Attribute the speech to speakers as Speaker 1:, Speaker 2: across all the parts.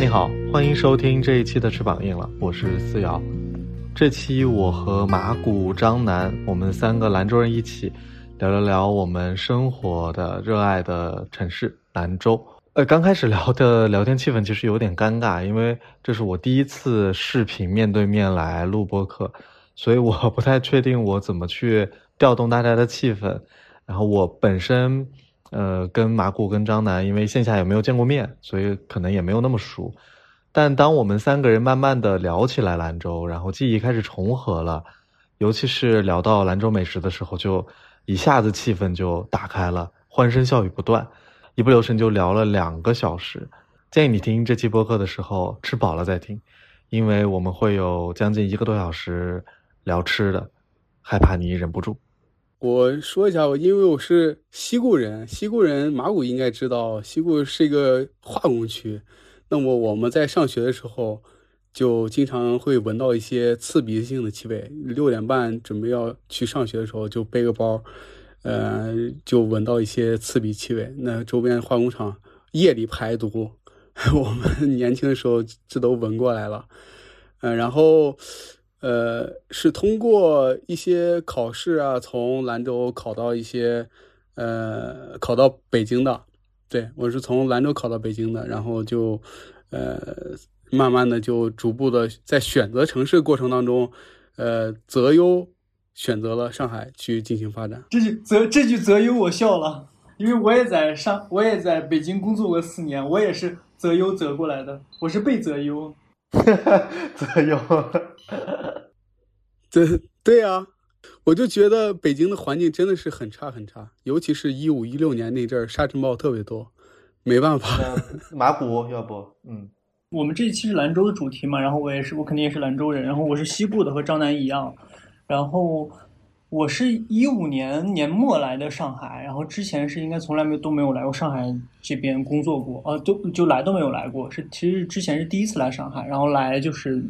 Speaker 1: 你好，欢迎收听这一期的翅膀硬了，我是思瑶。这期我和马古、张楠，我们三个兰州人一起聊聊聊我们生活的、热爱的城市兰州。呃，刚开始聊的聊天气氛其实有点尴尬，因为这是我第一次视频面对面来录播客，所以我不太确定我怎么去调动大家的气氛。然后我本身。呃，跟马古跟张楠，因为线下也没有见过面，所以可能也没有那么熟。但当我们三个人慢慢的聊起来兰州，然后记忆开始重合了，尤其是聊到兰州美食的时候，就一下子气氛就打开了，欢声笑语不断，一不留神就聊了两个小时。建议你听这期播客的时候吃饱了再听，因为我们会有将近一个多小时聊吃的，害怕你忍不住。
Speaker 2: 我说一下，因为我是西固人，西固人马古应该知道，西固是一个化工区。那么我们在上学的时候，就经常会闻到一些刺鼻性的气味。六点半准备要去上学的时候，就背个包，呃，就闻到一些刺鼻气味。那周边化工厂夜里排毒，我们年轻的时候这都闻过来了，嗯，然后。呃，是通过一些考试啊，从兰州考到一些，呃，考到北京的。对我是从兰州考到北京的，然后就，呃，慢慢的就逐步的在选择城市过程当中，呃，择优选择了上海去进行发展。
Speaker 3: 这句择这句择优我笑了，因为我也在上，我也在北京工作过四年，我也是择优择过来的，我是被择优。
Speaker 1: 择优，
Speaker 2: 对对呀，我就觉得北京的环境真的是很差很差，尤其是一五一六年那阵儿沙尘暴特别多，没办法。
Speaker 1: 马古，要不，嗯，
Speaker 3: 我们这一期是兰州的主题嘛，然后我也是，我肯定也是兰州人，然后我是西部的，和张楠一样，然后。我是一五年年末来的上海，然后之前是应该从来没都没有来过上海这边工作过，呃，都就来都没有来过，是其实之前是第一次来上海，然后来就是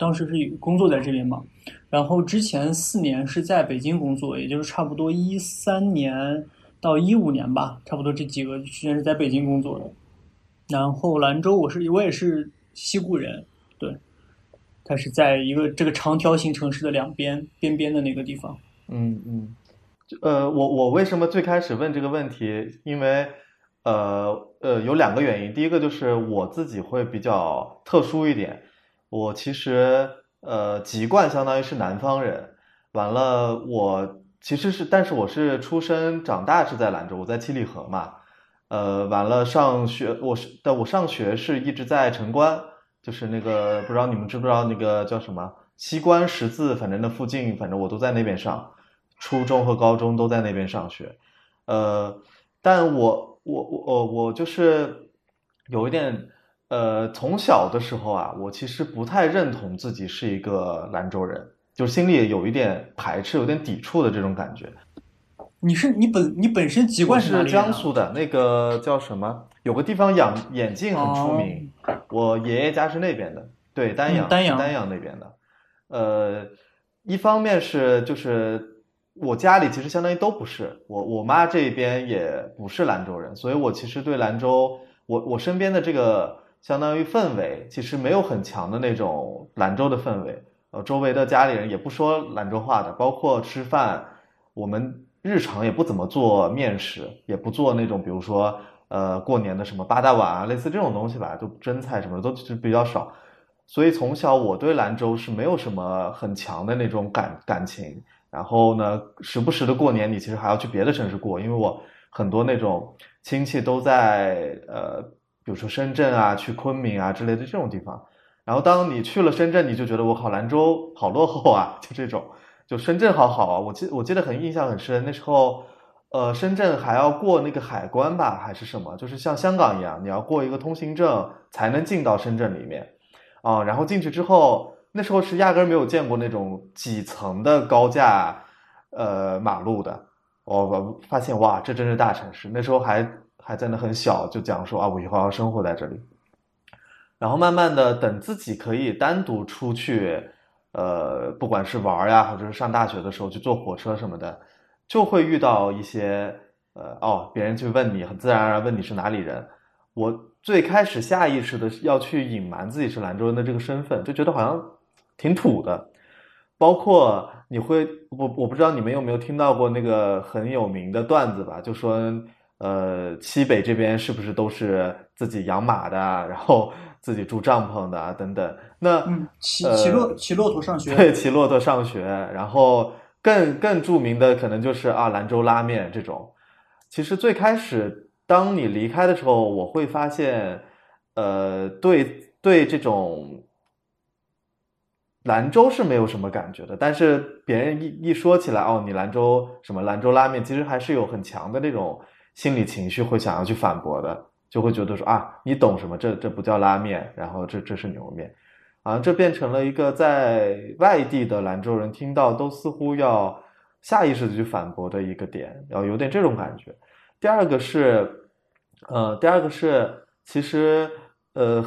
Speaker 3: 当时是工作在这边嘛，然后之前四年是在北京工作，也就是差不多一三年到一五年吧，差不多这几个时间是在北京工作的，然后兰州我是我也是西固人，对，它是在一个这个长条形城市的两边边边的那个地方。
Speaker 1: 嗯嗯，呃，我我为什么最开始问这个问题？因为，呃呃，有两个原因。第一个就是我自己会比较特殊一点，我其实呃籍贯相当于是南方人。完了，我其实是，但是我是出生长大是在兰州，我在七里河嘛。呃，完了上学，我是但我上学是一直在城关，就是那个不知道你们知不知道那个叫什么西关十字，反正那附近，反正我都在那边上。初中和高中都在那边上学，呃，但我我我我就是有一点，呃，从小的时候啊，我其实不太认同自己是一个兰州人，就心里有一点排斥、有点抵触的这种感觉。
Speaker 3: 你是你本你本身籍贯
Speaker 1: 是江苏的，那个叫什么？有个地方养眼镜很出名，我爷爷家是那边的，对，丹阳
Speaker 3: 丹阳
Speaker 1: 丹阳那边的。呃，一方面是就是。我家里其实相当于都不是我，我妈这边也不是兰州人，所以我其实对兰州，我我身边的这个相当于氛围，其实没有很强的那种兰州的氛围。呃，周围的家里人也不说兰州话的，包括吃饭，我们日常也不怎么做面食，也不做那种比如说呃过年的什么八大碗啊，类似这种东西吧，就蒸菜什么的都是比较少。所以从小我对兰州是没有什么很强的那种感感情。然后呢，时不时的过年，你其实还要去别的城市过，因为我很多那种亲戚都在呃，比如说深圳啊、去昆明啊之类的这种地方。然后当你去了深圳，你就觉得我靠，兰州好落后啊，就这种，就深圳好好啊。我记我记得很印象很深，那时候呃，深圳还要过那个海关吧，还是什么，就是像香港一样，你要过一个通行证才能进到深圳里面啊。然后进去之后。那时候是压根没有见过那种几层的高架，呃，马路的。我我发现哇，这真是大城市。那时候还还在那很小，就讲说啊，我以后要生活在这里。然后慢慢的，等自己可以单独出去，呃，不管是玩呀，或者是上大学的时候去坐火车什么的，就会遇到一些呃，哦，别人去问你，很自然而然问你是哪里人。我最开始下意识的要去隐瞒自己是兰州人的这个身份，就觉得好像挺土的。包括你会，我我不知道你们有没有听到过那个很有名的段子吧？就说，呃，西北这边是不是都是自己养马的，然后自己住帐篷的等等？那
Speaker 3: 骑骑骆骑骆驼上学，
Speaker 1: 对，骑骆驼上学。然后更更著名的可能就是啊，兰州拉面这种。其实最开始。当你离开的时候，我会发现，呃，对对，这种兰州是没有什么感觉的。但是别人一一说起来，哦，你兰州什么兰州拉面，其实还是有很强的那种心理情绪，会想要去反驳的，就会觉得说啊，你懂什么？这这不叫拉面，然后这这是牛肉面，啊，这变成了一个在外地的兰州人听到都似乎要下意识的去反驳的一个点，然后有点这种感觉。第二个是。呃，第二个是，其实，呃，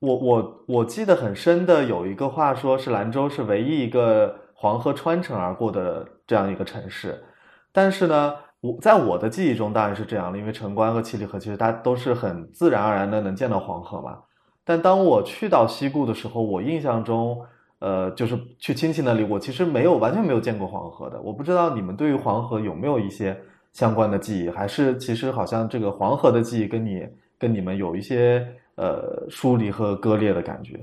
Speaker 1: 我我我记得很深的有一个话说，是兰州是唯一一个黄河穿城而过的这样一个城市，但是呢，我在我的记忆中当然是这样的，因为城关和七里河其实它都是很自然而然的能见到黄河嘛。但当我去到西固的时候，我印象中，呃，就是去亲戚那里，我其实没有完全没有见过黄河的。我不知道你们对于黄河有没有一些。相关的记忆，还是其实好像这个黄河的记忆跟你跟你们有一些呃疏离和割裂的感觉。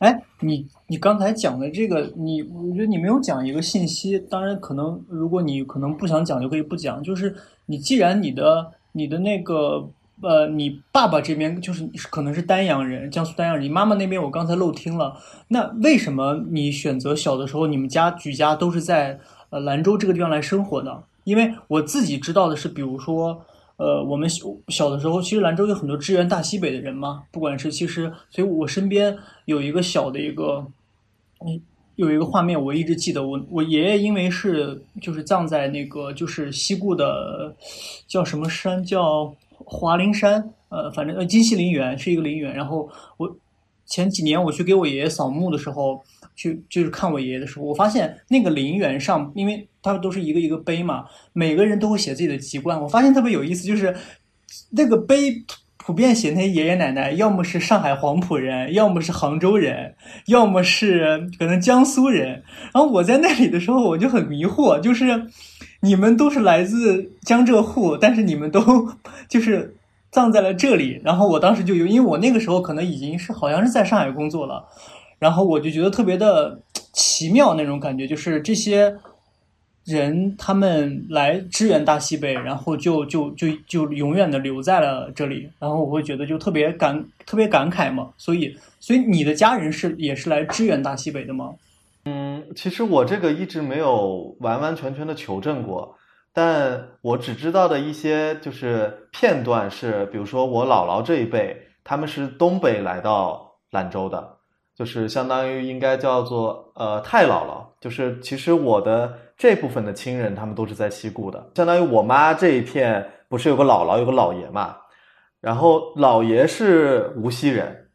Speaker 3: 哎，你你刚才讲的这个，你我觉得你没有讲一个信息，当然可能如果你可能不想讲就可以不讲，就是你既然你的你的那个呃，你爸爸这边就是可能是丹阳人，江苏丹阳人，你妈妈那边我刚才漏听了，那为什么你选择小的时候你们家举家都是在呃兰州这个地方来生活的？因为我自己知道的是，比如说，呃，我们小小的时候，其实兰州有很多支援大西北的人嘛，不管是其实，所以我身边有一个小的一个，嗯，有一个画面，我一直记得，我我爷爷因为是就是葬在那个就是西固的叫什么山叫华林山，呃，反正呃金溪陵园是一个陵园，然后我前几年我去给我爷爷扫墓的时候。去就是看我爷爷的时候，我发现那个陵园上，因为他们都是一个一个碑嘛，每个人都会写自己的籍贯。我发现特别有意思，就是那个碑普遍写那些爷爷奶奶，要么是上海黄埔人，要么是杭州人，要么是可能江苏人。然后我在那里的时候，我就很迷惑，就是你们都是来自江浙沪，但是你们都就是葬在了这里。然后我当时就有，因为我那个时候可能已经是好像是在上海工作了。然后我就觉得特别的奇妙那种感觉，就是这些人他们来支援大西北，然后就就就就永远的留在了这里。然后我会觉得就特别感特别感慨嘛。所以，所以你的家人是也是来支援大西北的吗？
Speaker 1: 嗯，其实我这个一直没有完完全全的求证过，但我只知道的一些就是片段是，比如说我姥姥这一辈，他们是东北来到兰州的。就是相当于应该叫做呃太姥姥，就是其实我的这部分的亲人他们都是在西固的，相当于我妈这一片不是有个姥姥有个姥爷嘛，然后姥爷是无锡人，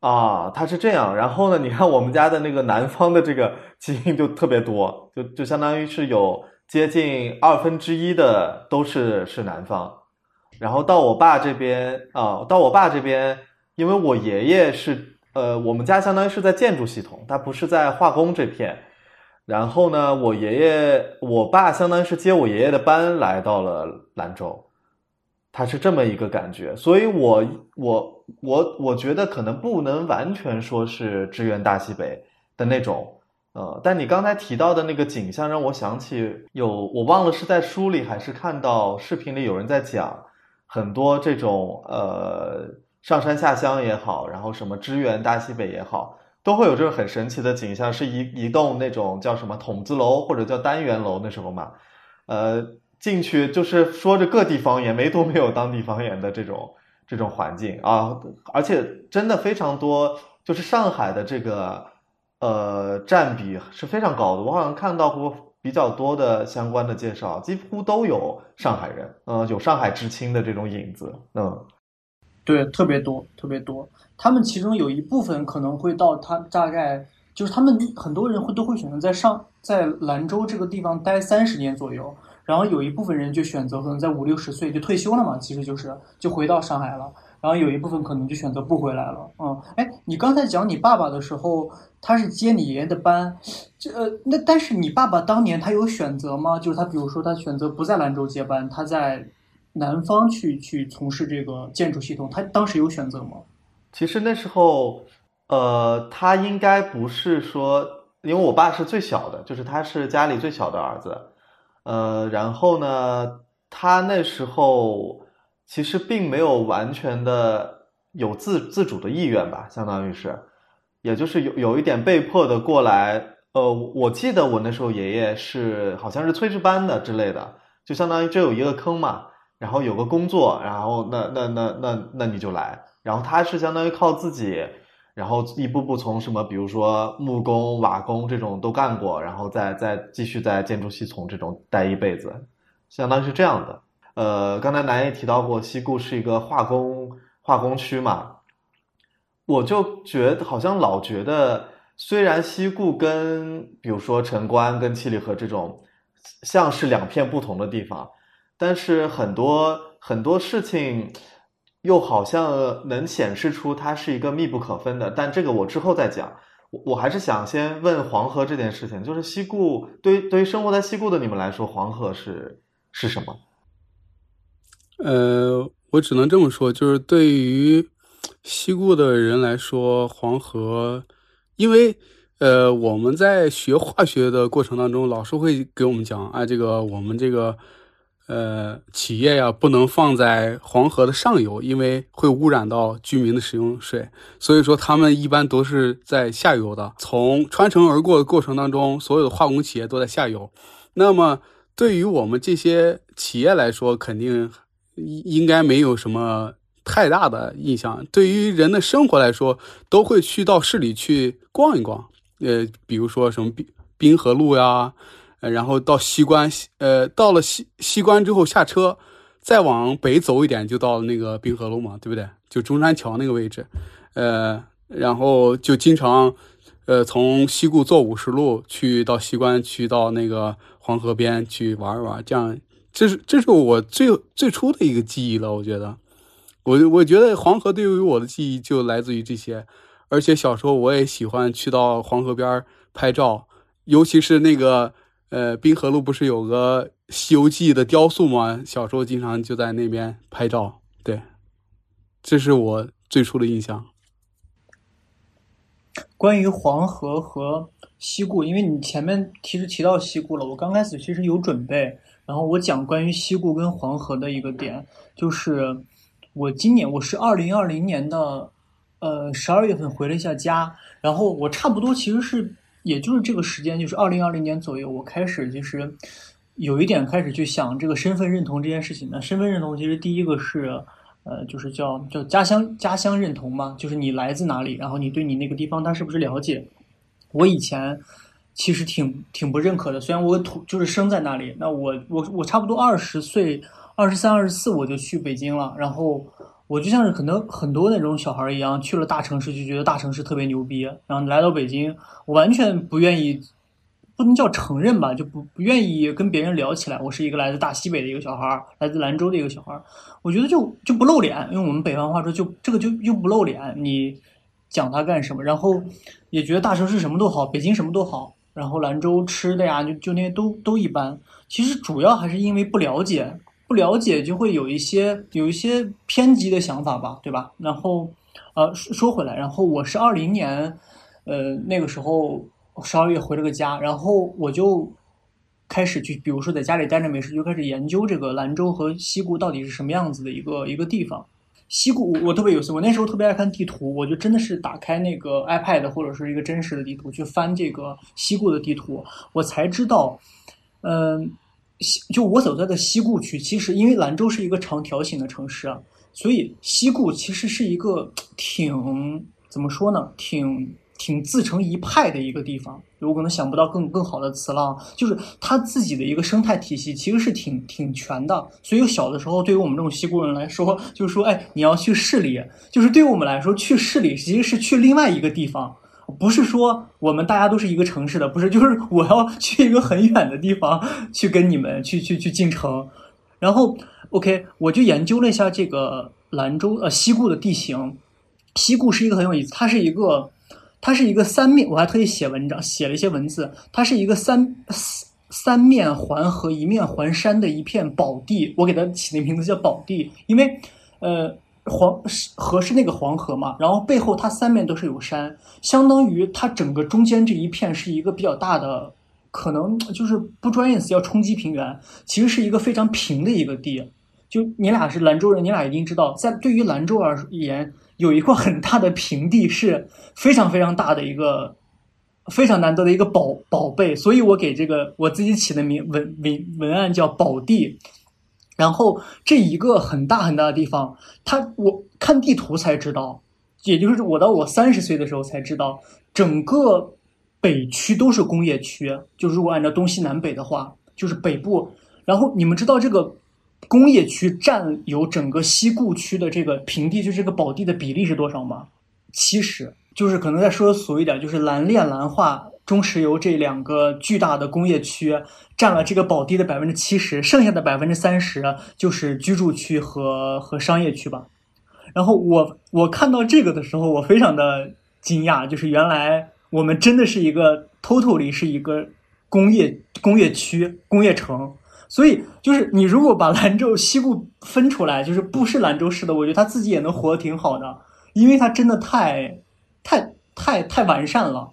Speaker 1: 啊他是这样，然后呢你看我们家的那个南方的这个基因就特别多，就就相当于是有接近二分之一的都是是南方，然后到我爸这边啊到我爸这边，因为我爷爷是。呃，我们家相当于是在建筑系统，他不是在化工这片。然后呢，我爷爷、我爸相当于是接我爷爷的班来到了兰州，他是这么一个感觉。所以，我、我、我、我觉得可能不能完全说是支援大西北的那种。呃，但你刚才提到的那个景象，让我想起有我忘了是在书里还是看到视频里有人在讲很多这种呃。上山下乡也好，然后什么支援大西北也好，都会有这种很神奇的景象，是一一栋那种叫什么筒子楼或者叫单元楼那时候嘛，呃，进去就是说着各地方言，唯独没有当地方言的这种这种环境啊，而且真的非常多，就是上海的这个呃占比是非常高的，我好像看到过比较多的相关的介绍，几乎都有上海人，呃，有上海知青的这种影子，嗯。
Speaker 3: 对，特别多，特别多。他们其中有一部分可能会到他大概就是他们很多人会都会选择在上在兰州这个地方待三十年左右，然后有一部分人就选择可能在五六十岁就退休了嘛，其实就是就回到上海了。然后有一部分可能就选择不回来了。嗯，哎，你刚才讲你爸爸的时候，他是接你爷爷的班，这呃，那但是你爸爸当年他有选择吗？就是他比如说他选择不在兰州接班，他在南方去去从事这个建筑系统，他当时有选择吗？
Speaker 1: 其实那时候，呃，他应该不是说，因为我爸是最小的，就是他是家里最小的儿子，呃，然后呢，他那时候。其实并没有完全的有自自主的意愿吧，相当于是，也就是有有一点被迫的过来。呃，我记得我那时候爷爷是好像是炊事班的之类的，就相当于这有一个坑嘛，然后有个工作，然后那那那那那你就来。然后他是相当于靠自己，然后一步步从什么，比如说木工、瓦工这种都干过，然后再再继续在建筑系统这种待一辈子，相当于是这样的。呃，刚才南也提到过，西固是一个化工化工区嘛，我就觉得好像老觉得，虽然西固跟比如说城关跟七里河这种像是两片不同的地方，但是很多很多事情又好像能显示出它是一个密不可分的。但这个我之后再讲，我我还是想先问黄河这件事情，就是西固对对于生活在西固的你们来说，黄河是是什么？
Speaker 2: 呃，我只能这么说，就是对于西固的人来说，黄河，因为呃，我们在学化学的过程当中，老师会给我们讲啊，这个我们这个呃企业呀，不能放在黄河的上游，因为会污染到居民的使用水，所以说他们一般都是在下游的。从穿城而过的过程当中，所有的化工企业都在下游。那么对于我们这些企业来说，肯定。应该没有什么太大的印象。对于人的生活来说，都会去到市里去逛一逛。呃，比如说什么滨滨河路呀，然后到西关，呃，到了西西关之后下车，再往北走一点就到那个滨河路嘛，对不对？就中山桥那个位置。呃，然后就经常，呃，从西固坐五十路去到西关，去到那个黄河边去玩一玩，这样。这是这是我最最初的一个记忆了，我觉得，我我觉得黄河对于我的记忆就来自于这些，而且小时候我也喜欢去到黄河边拍照，尤其是那个呃滨河路不是有个《西游记》的雕塑吗？小时候经常就在那边拍照，对，这是我最初的印象。
Speaker 3: 关于黄河和西固，因为你前面其实提到西固了，我刚开始其实有准备。然后我讲关于西固跟黄河的一个点，就是我今年我是二零二零年的呃十二月份回了一下家，然后我差不多其实是也就是这个时间，就是二零二零年左右，我开始其实有一点开始去想这个身份认同这件事情那。身份认同其实第一个是呃就是叫叫家乡家乡认同嘛，就是你来自哪里，然后你对你那个地方他是不是了解？我以前。其实挺挺不认可的，虽然我土就是生在那里，那我我我差不多二十岁，二十三、二十四我就去北京了，然后我就像是可能很多那种小孩一样，去了大城市就觉得大城市特别牛逼，然后来到北京，我完全不愿意，不能叫承认吧，就不不愿意跟别人聊起来，我是一个来自大西北的一个小孩，来自兰州的一个小孩，我觉得就就不露脸，用我们北方话说，就这个就又不露脸，你讲他干什么？然后也觉得大城市什么都好，北京什么都好。然后兰州吃的呀，就就那些都都一般。其实主要还是因为不了解，不了解就会有一些有一些偏激的想法吧，对吧？然后，呃，说说回来，然后我是二零年，呃，那个时候十二月回了个家，然后我就开始去，比如说在家里待着没事，就开始研究这个兰州和西固到底是什么样子的一个一个地方。西固，我特别有趣。我那时候特别爱看地图，我就真的是打开那个 iPad 或者是一个真实的地图去翻这个西固的地图，我才知道，嗯，西就我所在的西固区，其实因为兰州是一个长条形的城市，所以西固其实是一个挺怎么说呢，挺。挺自成一派的一个地方，我可能想不到更更好的词了，就是它自己的一个生态体系其实是挺挺全的。所以小的时候，对于我们这种西固人来说，就是说，哎，你要去市里，就是对于我们来说，去市里其实是去另外一个地方，不是说我们大家都是一个城市的，不是，就是我要 去一个很远的地方去跟你们去去去进城。然后，OK，我就研究了一下这个兰州呃西固的地形。西固是一个很有意思，它是一个它是一个三面，我还特意写文章写了一些文字，它是一个三三面环河一面环山的一片宝地。我给它起的名字叫宝地，因为呃。黄河是那个黄河嘛，然后背后它三面都是有山，相当于它整个中间这一片是一个比较大的，可能就是不专业词叫冲积平原，其实是一个非常平的一个地。就你俩是兰州人，你俩一定知道，在对于兰州而言，有一块很大的平地是非常非常大的一个非常难得的一个宝宝贝，所以我给这个我自己起的名文文文案叫宝地。然后这一个很大很大的地方，它我看地图才知道，也就是我到我三十岁的时候才知道，整个北区都是工业区。就如果按照东西南北的话，就是北部。然后你们知道这个工业区占有整个西固区的这个平地，就这个宝地的比例是多少吗？七十，就是可能再说俗一点，就是蓝炼蓝化。中石油这两个巨大的工业区占了这个宝地的百分之七十，剩下的百分之三十就是居住区和和商业区吧。然后我我看到这个的时候，我非常的惊讶，就是原来我们真的是一个 totally 是一个工业工业区工业城。所以就是你如果把兰州西部分出来，就是不是兰州市的，我觉得他自己也能活得挺好的，因为它真的太太太太完善了。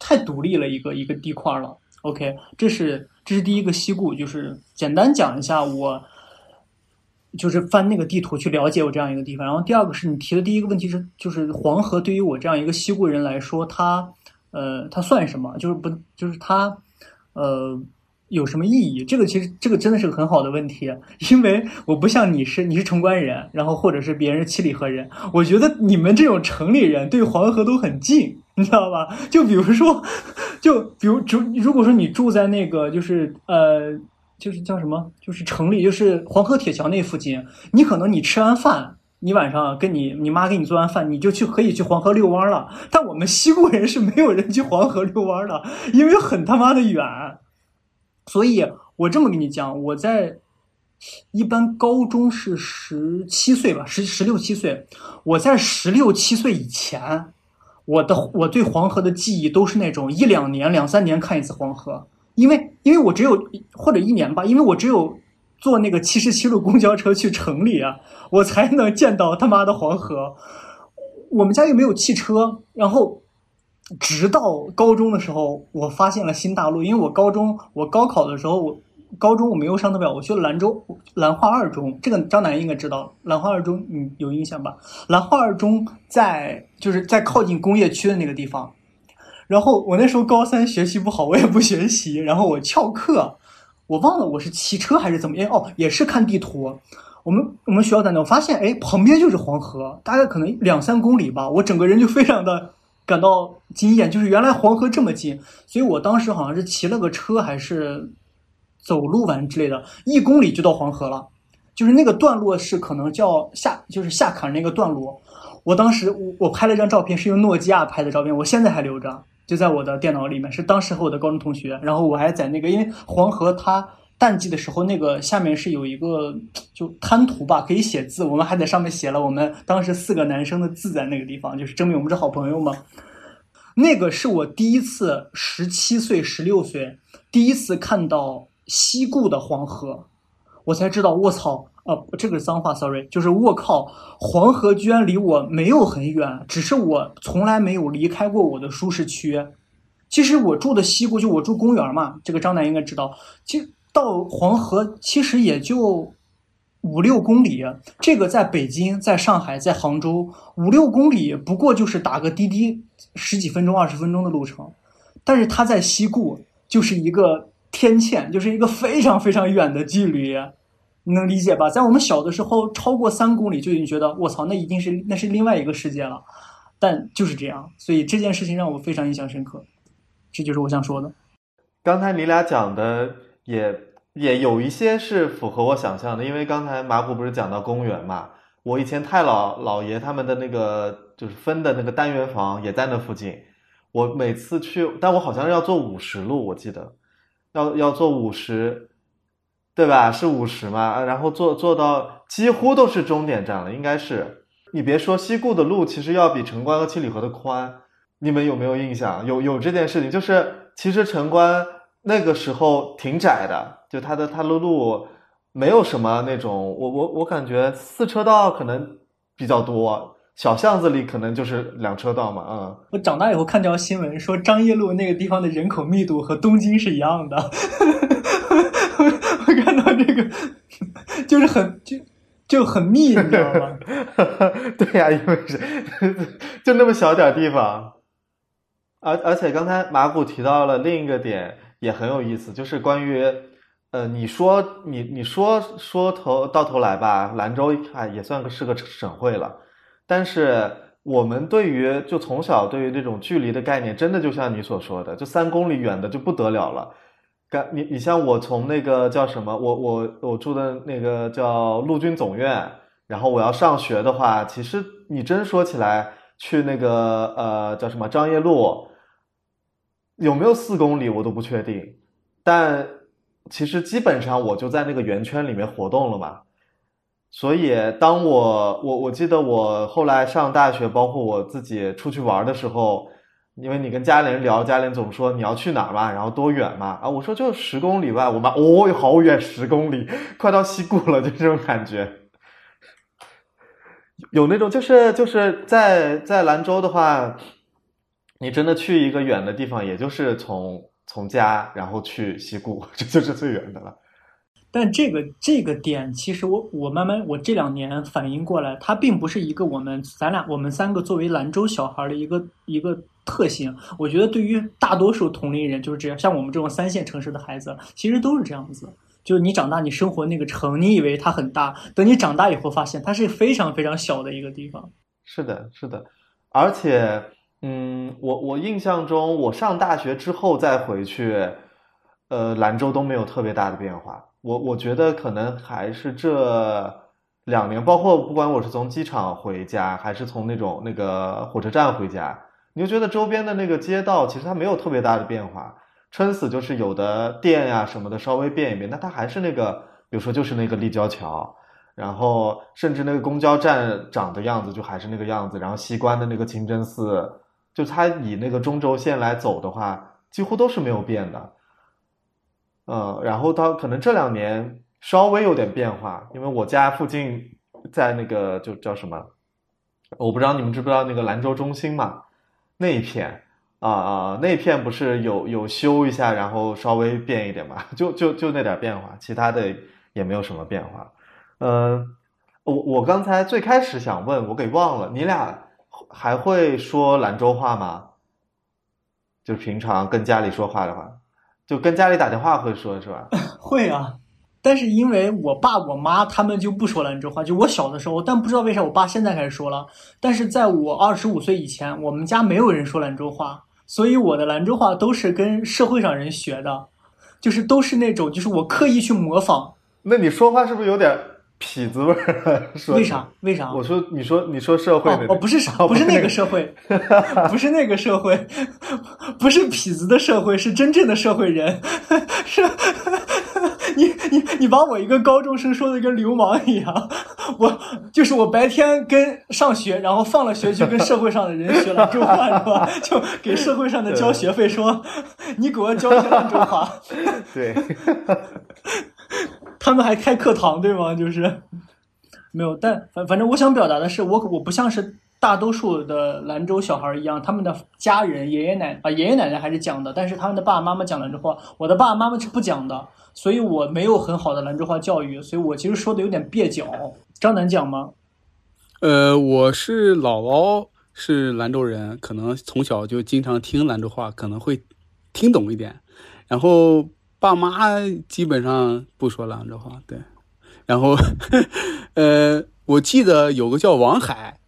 Speaker 3: 太独立了一个一个地块了。OK，这是这是第一个西固，就是简单讲一下我，就是翻那个地图去了解我这样一个地方。然后第二个是你提的第一个问题是，就是黄河对于我这样一个西固人来说，它呃它算什么？就是不就是它呃。有什么意义？这个其实这个真的是个很好的问题，因为我不像你是你是城关人，然后或者是别人是七里河人，我觉得你们这种城里人对黄河都很近，你知道吧？就比如说，就比如住，如果说你住在那个就是呃就是叫什么，就是城里，就是黄河铁桥那附近，你可能你吃完饭，你晚上跟你你妈给你做完饭，你就去可以去黄河遛弯了。但我们西固人是没有人去黄河遛弯的，因为很他妈的远。所以，我这么跟你讲，我在一般高中是十七岁吧，十十六七岁。我在十六七岁以前，我的我对黄河的记忆都是那种一两年、两三年看一次黄河，因为因为我只有或者一年吧，因为我只有坐那个七十七路公交车去城里啊，我才能见到他妈的黄河。我们家又没有汽车，然后。直到高中的时候，我发现了新大陆。因为我高中，我高考的时候，我高中我没有上特别好，我去了兰州兰化二中。这个张楠应该知道，兰化二中，嗯，有印象吧？兰化二中在就是在靠近工业区的那个地方。然后我那时候高三学习不好，我也不学习，然后我翘课，我忘了我是骑车还是怎么样。哦，也是看地图。我们我们学校在那，我发现哎，旁边就是黄河，大概可能两三公里吧。我整个人就非常的。感到惊艳，就是原来黄河这么近，所以我当时好像是骑了个车还是走路完之类的，一公里就到黄河了。就是那个段落是可能叫下，就是下坎那个段落。我当时我我拍了一张照片，是用诺基亚拍的照片，我现在还留着，就在我的电脑里面。是当时和我的高中同学，然后我还在那个，因为黄河它淡季的时候，那个下面是有一个就滩涂吧，可以写字。我们还在上面写了我们当时四个男生的字，在那个地方，就是证明我们是好朋友嘛。那个是我第一次十七岁、十六岁第一次看到西固的黄河，我才知道卧槽啊，这个是脏话，sorry，就是卧靠，黄河居然离我没有很远，只是我从来没有离开过我的舒适区。其实我住的西固，就我住公园嘛，这个张楠应该知道。其实到黄河其实也就五六公里，这个在北京、在上海、在杭州，五六公里不过就是打个滴滴。十几分钟、二十分钟的路程，但是它在西固就是一个天堑，就是一个非常非常远的距离，你能理解吧？在我们小的时候，超过三公里就已经觉得我操，那一定是那是另外一个世界了。但就是这样，所以这件事情让我非常印象深刻。这就是我想说的。
Speaker 1: 刚才你俩讲的也也有一些是符合我想象的，因为刚才马虎不是讲到公园嘛，我以前太老老爷他们的那个。就是分的那个单元房也在那附近，我每次去，但我好像要坐五十路，我记得要要坐五十，对吧？是五十嘛？然后坐坐到几乎都是终点站了，应该是。你别说西固的路，其实要比城关和七里河的宽。你们有没有印象？有有这件事情，就是其实城关那个时候挺窄的，就它的它的路没有什么那种，我我我感觉四车道可能比较多。小巷子里可能就是两车道嘛，嗯。
Speaker 3: 我长大以后看条新闻说，张掖路那个地方的人口密度和东京是一样的。我看到这个，就是很就就很密，你知道吗？
Speaker 1: 对呀，因为是 就那么小点地方。而而且刚才马古提到了另一个点也很有意思，就是关于呃，你说你你说说头到头来吧，兰州啊也算个是个省会了。但是我们对于就从小对于这种距离的概念，真的就像你所说的，就三公里远的就不得了了。干你你像我从那个叫什么，我我我住的那个叫陆军总院，然后我要上学的话，其实你真说起来，去那个呃叫什么张掖路，有没有四公里我都不确定。但其实基本上我就在那个圆圈里面活动了嘛。所以，当我我我记得我后来上大学，包括我自己出去玩的时候，因为你跟家里人聊，家里人总说你要去哪儿嘛，然后多远嘛，啊，我说就十公里外，我妈哦，好远，十公里，快到西固了，就这种感觉。有那种就是就是在在兰州的话，你真的去一个远的地方，也就是从从家然后去西固，这就是最远的了。
Speaker 3: 但这个这个点，其实我我慢慢我这两年反应过来，它并不是一个我们咱俩我们三个作为兰州小孩的一个一个特性。我觉得对于大多数同龄人，就是这样，像我们这种三线城市的孩子，其实都是这样子。就是你长大，你生活那个城，你以为它很大，等你长大以后，发现它是非常非常小的一个地方。
Speaker 1: 是的，是的，而且，嗯，我我印象中，我上大学之后再回去，呃，兰州都没有特别大的变化。我我觉得可能还是这两年，包括不管我是从机场回家，还是从那种那个火车站回家，你就觉得周边的那个街道其实它没有特别大的变化。撑死就是有的店呀什么的稍微变一变，那它还是那个，比如说就是那个立交桥，然后甚至那个公交站长的样子就还是那个样子，然后西关的那个清真寺，就它以那个中轴线来走的话，几乎都是没有变的。嗯，然后到可能这两年稍微有点变化，因为我家附近在那个就叫什么，我不知道你们知不知道那个兰州中心嘛，那一片啊啊那片不是有有修一下，然后稍微变一点嘛，就就就那点变化，其他的也没有什么变化。嗯，我我刚才最开始想问，我给忘了，你俩还会说兰州话吗？就平常跟家里说话的话。就跟家里打电话会说是吧？
Speaker 3: 会啊，但是因为我爸我妈他们就不说兰州话，就我小的时候，但不知道为啥我爸现在开始说了。但是在我二十五岁以前，我们家没有人说兰州话，所以我的兰州话都是跟社会上人学的，就是都是那种就是我刻意去模仿。
Speaker 1: 那你说话是不是有点？痞子味儿，
Speaker 3: 为啥？为啥？
Speaker 1: 我说，你说，你说社会的，
Speaker 3: 哦，不是 啥，不是那个社会，不是那个社会，不是痞子的社会，是真正的社会人。是，你你你把我一个高中生说的跟流氓一样，我就是我白天跟上学，然后放了学就跟社会上的人学兰州话，是吧？就给社会上的交学费，说你给我教兰州话。
Speaker 1: 对。
Speaker 3: 他们还开课堂，对吗？就是没有，但反反正我想表达的是，我我不像是大多数的兰州小孩一样，他们的家人爷爷奶啊爷爷奶奶还是讲的，但是他们的爸爸妈妈讲兰州话，我的爸爸妈妈是不讲的，所以我没有很好的兰州话教育，所以我其实说的有点蹩脚。张楠讲吗？
Speaker 2: 呃，我是姥姥是兰州人，可能从小就经常听兰州话，可能会听懂一点，然后。爸妈基本上不说兰州话，对。然后，呃，我记得有个叫王海，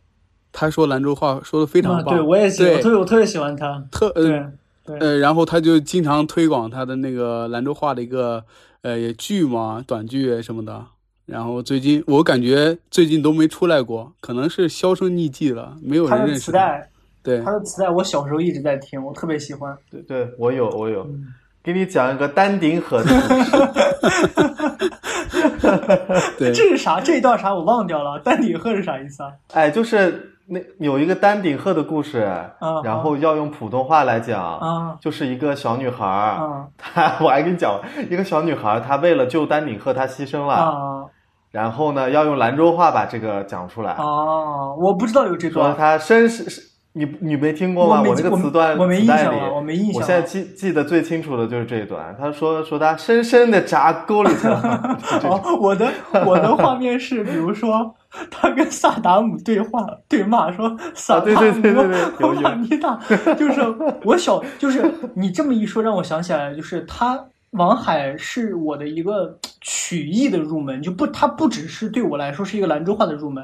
Speaker 2: 他说兰州话说的非常棒。
Speaker 3: 对，我也喜欢，特别我特别喜欢他。
Speaker 2: 特
Speaker 3: 对
Speaker 2: 对。呃，然后他就经常推广他的那个兰州话的一个呃剧嘛，短剧什么的。然后最近我感觉最近都没出来过，可能是销声匿迹了，没有人认识。
Speaker 3: 磁带，
Speaker 2: 对
Speaker 3: 他，的磁带我小时候一直在听，我特别喜欢。
Speaker 1: 对对，我有我有，
Speaker 3: 嗯
Speaker 1: 给你讲一个丹顶鹤的故事。
Speaker 2: 对
Speaker 3: 这是啥？这一段啥我忘掉了。丹顶鹤是啥意思啊？
Speaker 1: 哎，就是那有一个丹顶鹤的故事，
Speaker 3: 啊
Speaker 1: 然后要用普通话来讲，
Speaker 3: 嗯
Speaker 1: 就是一个小女孩儿，
Speaker 3: 啊
Speaker 1: 她我还跟你讲，一个小女孩儿，她为了救丹顶鹤，她牺牲了，
Speaker 3: 啊
Speaker 1: 然后呢，要用兰州话把这个讲出来，
Speaker 3: 哦！我不知道有这段，
Speaker 1: 说她身世是。你你没听过吗？
Speaker 3: 我没
Speaker 1: 我那个词段
Speaker 3: 我没印象了，我没印象。
Speaker 1: 我现在记记得最清楚的就是这一段。他说说他深深的扎沟里去了，
Speaker 3: 哦，我的 我的画面是，比如说他跟萨达姆对话对骂，说萨达姆，
Speaker 1: 啊对对对对对有有
Speaker 3: 马尼达，就是我小，就是你这么一说，让我想起来，就是他王海是我的一个曲艺的入门，就不，他不只是对我来说是一个兰州话的入门，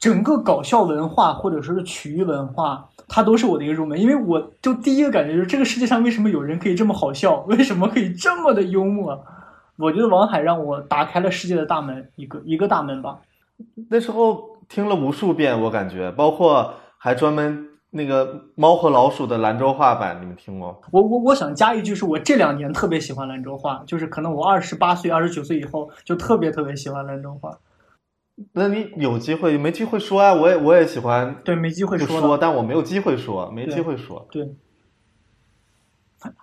Speaker 3: 整个搞笑文化或者说是曲艺文化。它都是我的一个入门，因为我就第一个感觉就是这个世界上为什么有人可以这么好笑，为什么可以这么的幽默？我觉得王海让我打开了世界的大门，一个一个大门吧。
Speaker 1: 那时候听了无数遍，我感觉，包括还专门那个《猫和老鼠》的兰州话版，你们听过？
Speaker 3: 我我我想加一句，是我这两年特别喜欢兰州话，就是可能我二十八岁、二十九岁以后就特别特别喜欢兰州话。
Speaker 1: 那你有机会没机会说啊？我也我也喜欢
Speaker 3: 对，没机会说
Speaker 1: 但我没有机会说，没机会说。
Speaker 3: 对。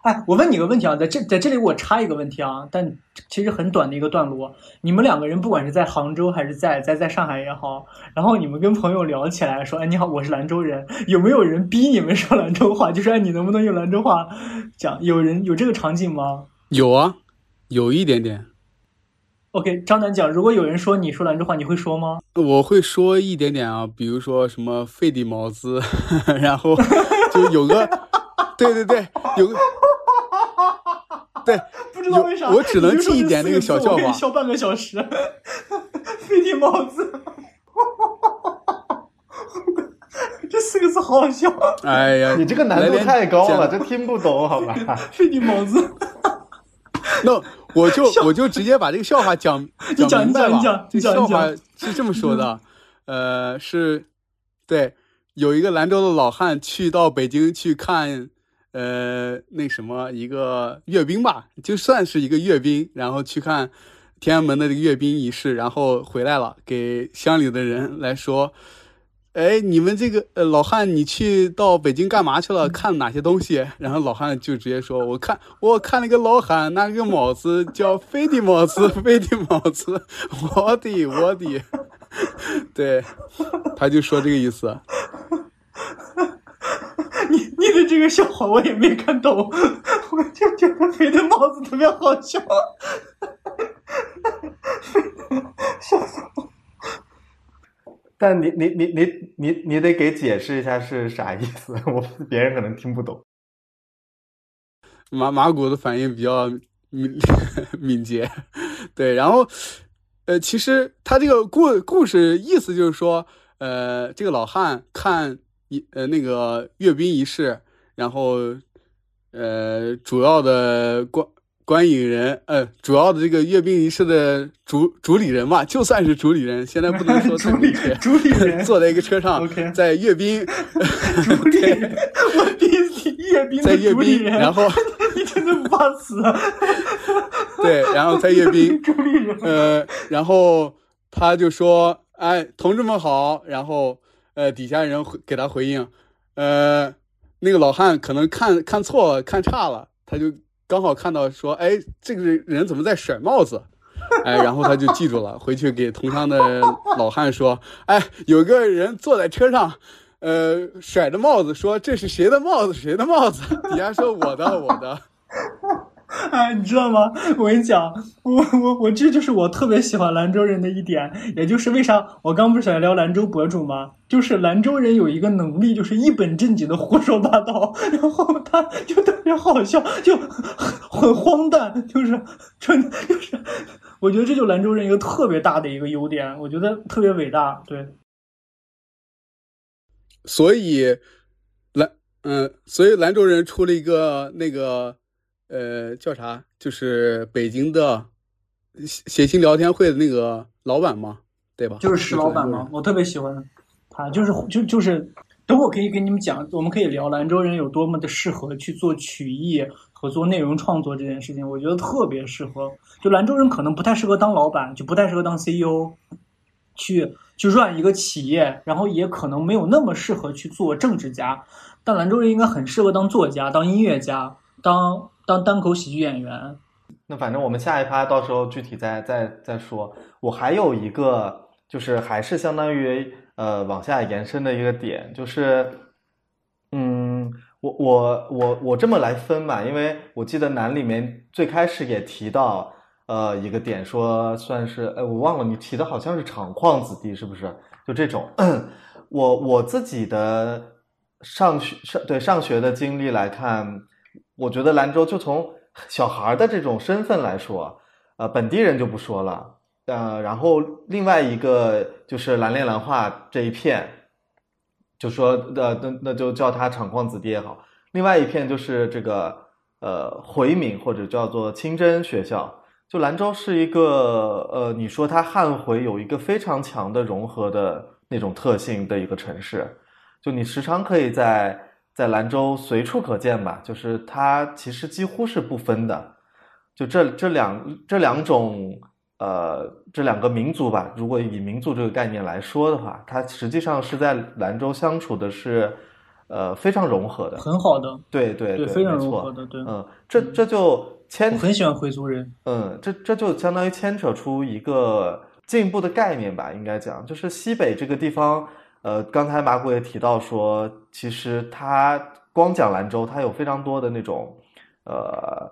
Speaker 3: 哎，我问你个问题啊，在这在这里我插一个问题啊，但其实很短的一个段落。你们两个人不管是在杭州还是在在在上海也好，然后你们跟朋友聊起来说，哎，你好，我是兰州人，有没有人逼你们说兰州话？就说哎，你能不能用兰州话讲？有人有这个场景吗
Speaker 2: 有啊，有一点点，
Speaker 3: ？OK，张楠讲，如果有人说你说兰州话，你会说吗？
Speaker 2: 我会说一点点啊，比如说什么费地毛子，然后 就有个，对对对，有个，对，
Speaker 3: 不知道为啥，
Speaker 2: 有我只能记一点那个小笑话
Speaker 3: 笑半个小时。费地毛子，这四个字好好笑。
Speaker 2: 哎呀，
Speaker 1: 你这个难度太高了，
Speaker 2: 讲
Speaker 1: 这听不懂好吧？
Speaker 3: 费地毛子，
Speaker 2: 那我就我就直接把这个笑话讲
Speaker 3: 讲
Speaker 2: 明白
Speaker 3: 你讲讲
Speaker 2: 了。这笑话是这么说的，呃，是，对，有一个兰州的老汉去到北京去看，呃，那什么一个阅兵吧，就算是一个阅兵，然后去看天安门的这个阅兵仪式，然后回来了，给乡里的人来说。哎，你们这个呃老汉，你去到北京干嘛去了？看哪些东西？然后老汉就直接说：“我看我看了个老汉，那个帽子叫飞的帽子，飞的帽子，我的我的。”对，他就说这个意思。
Speaker 3: 你你的这个笑话我也没看懂，我就觉得飞的帽子特别好笑。
Speaker 1: 但你你你你你你得给解释一下是啥意思，我别人可能听不懂。
Speaker 2: 马马古的反应比较敏 敏捷，对，然后呃，其实他这个故故事意思就是说，呃，这个老汉看一呃那个阅兵仪式，然后呃主要的观观影人，呃主要的这个阅兵仪式的主主理人吧，就算是主理人，现在不能说
Speaker 3: 主理
Speaker 2: 人，
Speaker 3: 主理人
Speaker 2: 坐在一个车上 在阅兵，
Speaker 3: 主理人，我第一次阅兵
Speaker 2: 在阅兵，然后。
Speaker 3: 你真的不怕死啊？
Speaker 2: 对，然后在阅兵，
Speaker 3: 主理人，
Speaker 2: 呃，然后他就说：“哎，同志们好。”然后呃，底下人回给他回应，呃，那个老汉可能看看错了，看差了，他就刚好看到说：“哎，这个人怎么在甩帽子？” 哎，然后他就记住了，回去给同乡的老汉说：“ 哎，有个人坐在车上。”呃，甩着帽子说：“这是谁的帽子？谁的帽子？”底下说：“我的，我的。”
Speaker 3: 哎，你知道吗？我跟你讲，我我我这就是我特别喜欢兰州人的一点，也就是为啥我刚不是想聊兰州博主吗？就是兰州人有一个能力，就是一本正经的胡说八道，然后他就特别好笑，就很荒诞，就是真的就是，我觉得这就兰州人一个特别大的一个优点，我觉得特别伟大，对。
Speaker 2: 所以兰嗯，所以兰州人出了一个那个呃叫啥，就是北京的写信聊天会的那个老板嘛，对吧？
Speaker 3: 就是石老板
Speaker 2: 兰州人？
Speaker 3: 嘛我特别喜欢他，就是就就是等我可以跟你们讲，我们可以聊兰州人有多么的适合去做曲艺和做内容创作这件事情。我觉得特别适合。就兰州人可能不太适合当老板，就不太适合当 CEO，去去 run 一个企业，然后也可能没有那么适合去做政治家。但兰州人应该很适合当作家、当音乐家、当当单口喜剧演员。
Speaker 1: 那反正我们下一趴到时候具体再再再说。我还有一个，就是还是相当于呃往下延伸的一个点，就是嗯，我我我我这么来分吧，因为我记得南里面最开始也提到呃一个点，说算是哎我忘了你提的好像是厂矿子弟是不是？就这种，我我自己的上学上对上学的经历来看，我觉得兰州就从。小孩的这种身份来说，呃，本地人就不说了，呃，然后另外一个就是蓝恋蓝化这一片，就说呃，那那就叫他厂矿子弟也好，另外一片就是这个呃回民或者叫做清真学校，就兰州是一个呃，你说它汉回有一个非常强的融合的那种特性的一个城市，就你时常可以在。在兰州随处可见吧，就是它其实几乎是不分的，就这这两这两种呃这两个民族吧，如果以民族这个概念来说的话，它实际上是在兰州相处的是呃非常融合的，
Speaker 3: 很好的，
Speaker 1: 对对
Speaker 3: 对，非常融合的，对，
Speaker 1: 嗯，这这就牵
Speaker 3: 我很喜欢回族人，
Speaker 1: 嗯，这这就相当于牵扯出一个进一步的概念吧，应该讲。就是西北这个地方。呃，刚才马古也提到说，其实他光讲兰州，它有非常多的那种，呃，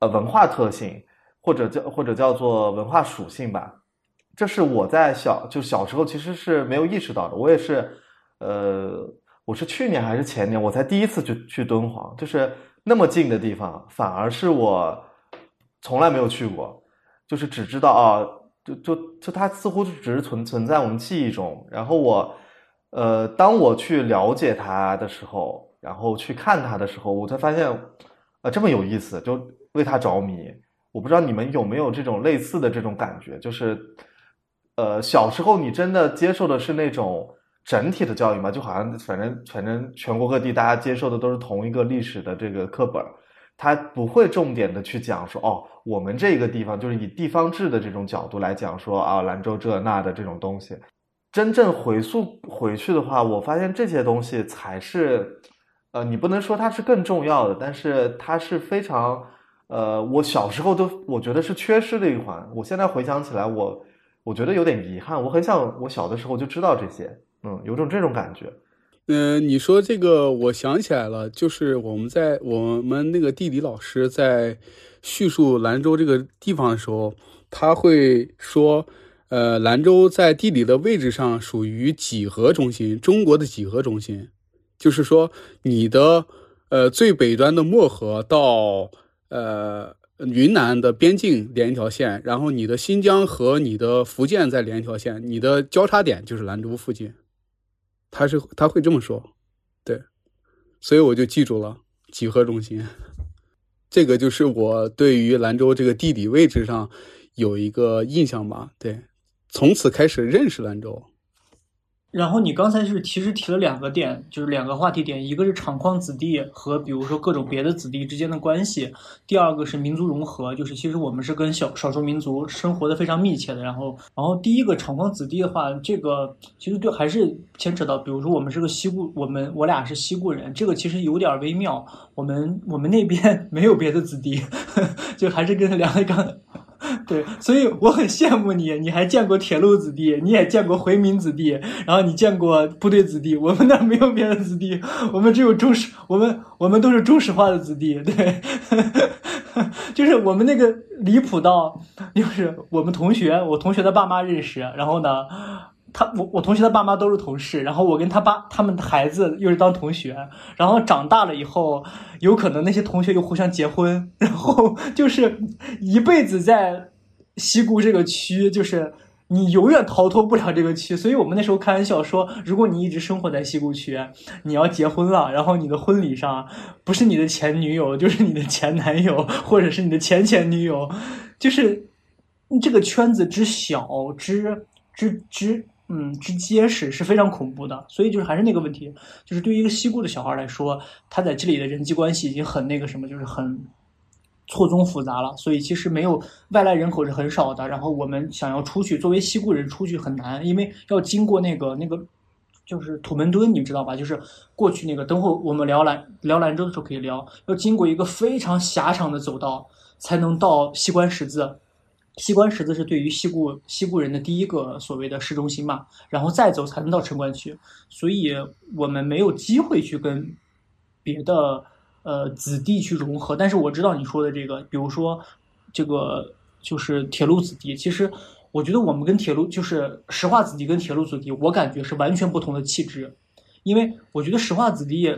Speaker 1: 呃文化特性，或者叫或者叫做文化属性吧。这是我在小就小时候其实是没有意识到的。我也是，呃，我是去年还是前年，我才第一次去去敦煌，就是那么近的地方，反而是我从来没有去过，就是只知道啊，就就就它似乎只是存存在我们记忆中，然后我。呃，当我去了解它的时候，然后去看它的时候，我才发现，呃，这么有意思，就为它着迷。我不知道你们有没有这种类似的这种感觉，就是，呃，小时候你真的接受的是那种整体的教育吗？就好像反正反正全国各地大家接受的都是同一个历史的这个课本，它不会重点的去讲说，哦，我们这个地方就是以地方志的这种角度来讲说啊，兰州这那的这种东西。真正回溯回去的话，我发现这些东西才是，呃，你不能说它是更重要的，但是它是非常，呃，我小时候都我觉得是缺失的一环。我现在回想起来，我我觉得有点遗憾。我很想我小的时候就知道这些，嗯，有种这种感觉。
Speaker 2: 嗯，你说这个，我想起来了，就是我们在我们那个地理老师在叙述兰州这个地方的时候，他会说。呃，兰州在地理的位置上属于几何中心，中国的几何中心，就是说你的呃最北端的漠河到呃云南的边境连一条线，然后你的新疆和你的福建再连一条线，你的交叉点就是兰州附近，他是他会这么说，对，所以我就记住了几何中心，这个就是我对于兰州这个地理位置上有一个印象吧，对。从此开始认识兰州，
Speaker 3: 然后你刚才是其实提了两个点，就是两个话题点，一个是厂矿子弟和比如说各种别的子弟之间的关系，第二个是民族融合，就是其实我们是跟小少数民族生活的非常密切的。然后，然后第一个厂矿子弟的话，这个其实就还是牵扯到，比如说我们是个西固，我们我俩是西固人，这个其实有点微妙。我们我们那边 没有别的子弟，就还是跟两位刚。对，所以我很羡慕你，你还见过铁路子弟，你也见过回民子弟，然后你见过部队子弟。我们那没有别的子弟，我们只有中石，我们我们都是中石化的子弟。对，就是我们那个离谱到，就是我们同学，我同学的爸妈认识，然后呢。他我我同学的爸妈都是同事，然后我跟他爸他们的孩子又是当同学，然后长大了以后，有可能那些同学又互相结婚，然后 就是一辈子在西固这个区，就是你永远逃脱不了这个区。所以我们那时候开玩笑说，如果你一直生活在西固区，你要结婚了，然后你的婚礼上不是你的前女友，就是你的前男友，或者是你的前前女友，就是这个圈子之小之之之。嗯之结实是非常恐怖的。所以就是还是那个问题，就是对于一个西固的小孩来说，他在这里的人际关系已经很那个什么，就是很错综复杂了。所以其实没有外来人口是很少的。然后我们想要出去，作为西固人出去很难，因为要经过那个那个。就是土门墩，你知道吧？就是过去那个，等会我们聊兰聊兰州的时候可以聊。要经过一个非常狭长的走道，才能到西关十字。西关十字是对于西固西固人的第一个所谓的市中心嘛，然后再走才能到城关区。所以我们没有机会去跟别的呃子弟去融合。但是我知道你说的这个，比如说这个就是铁路子弟，其实。我觉得我们跟铁路就是石化子弟跟铁路子弟，我感觉是完全不同的气质，因为我觉得石化子弟，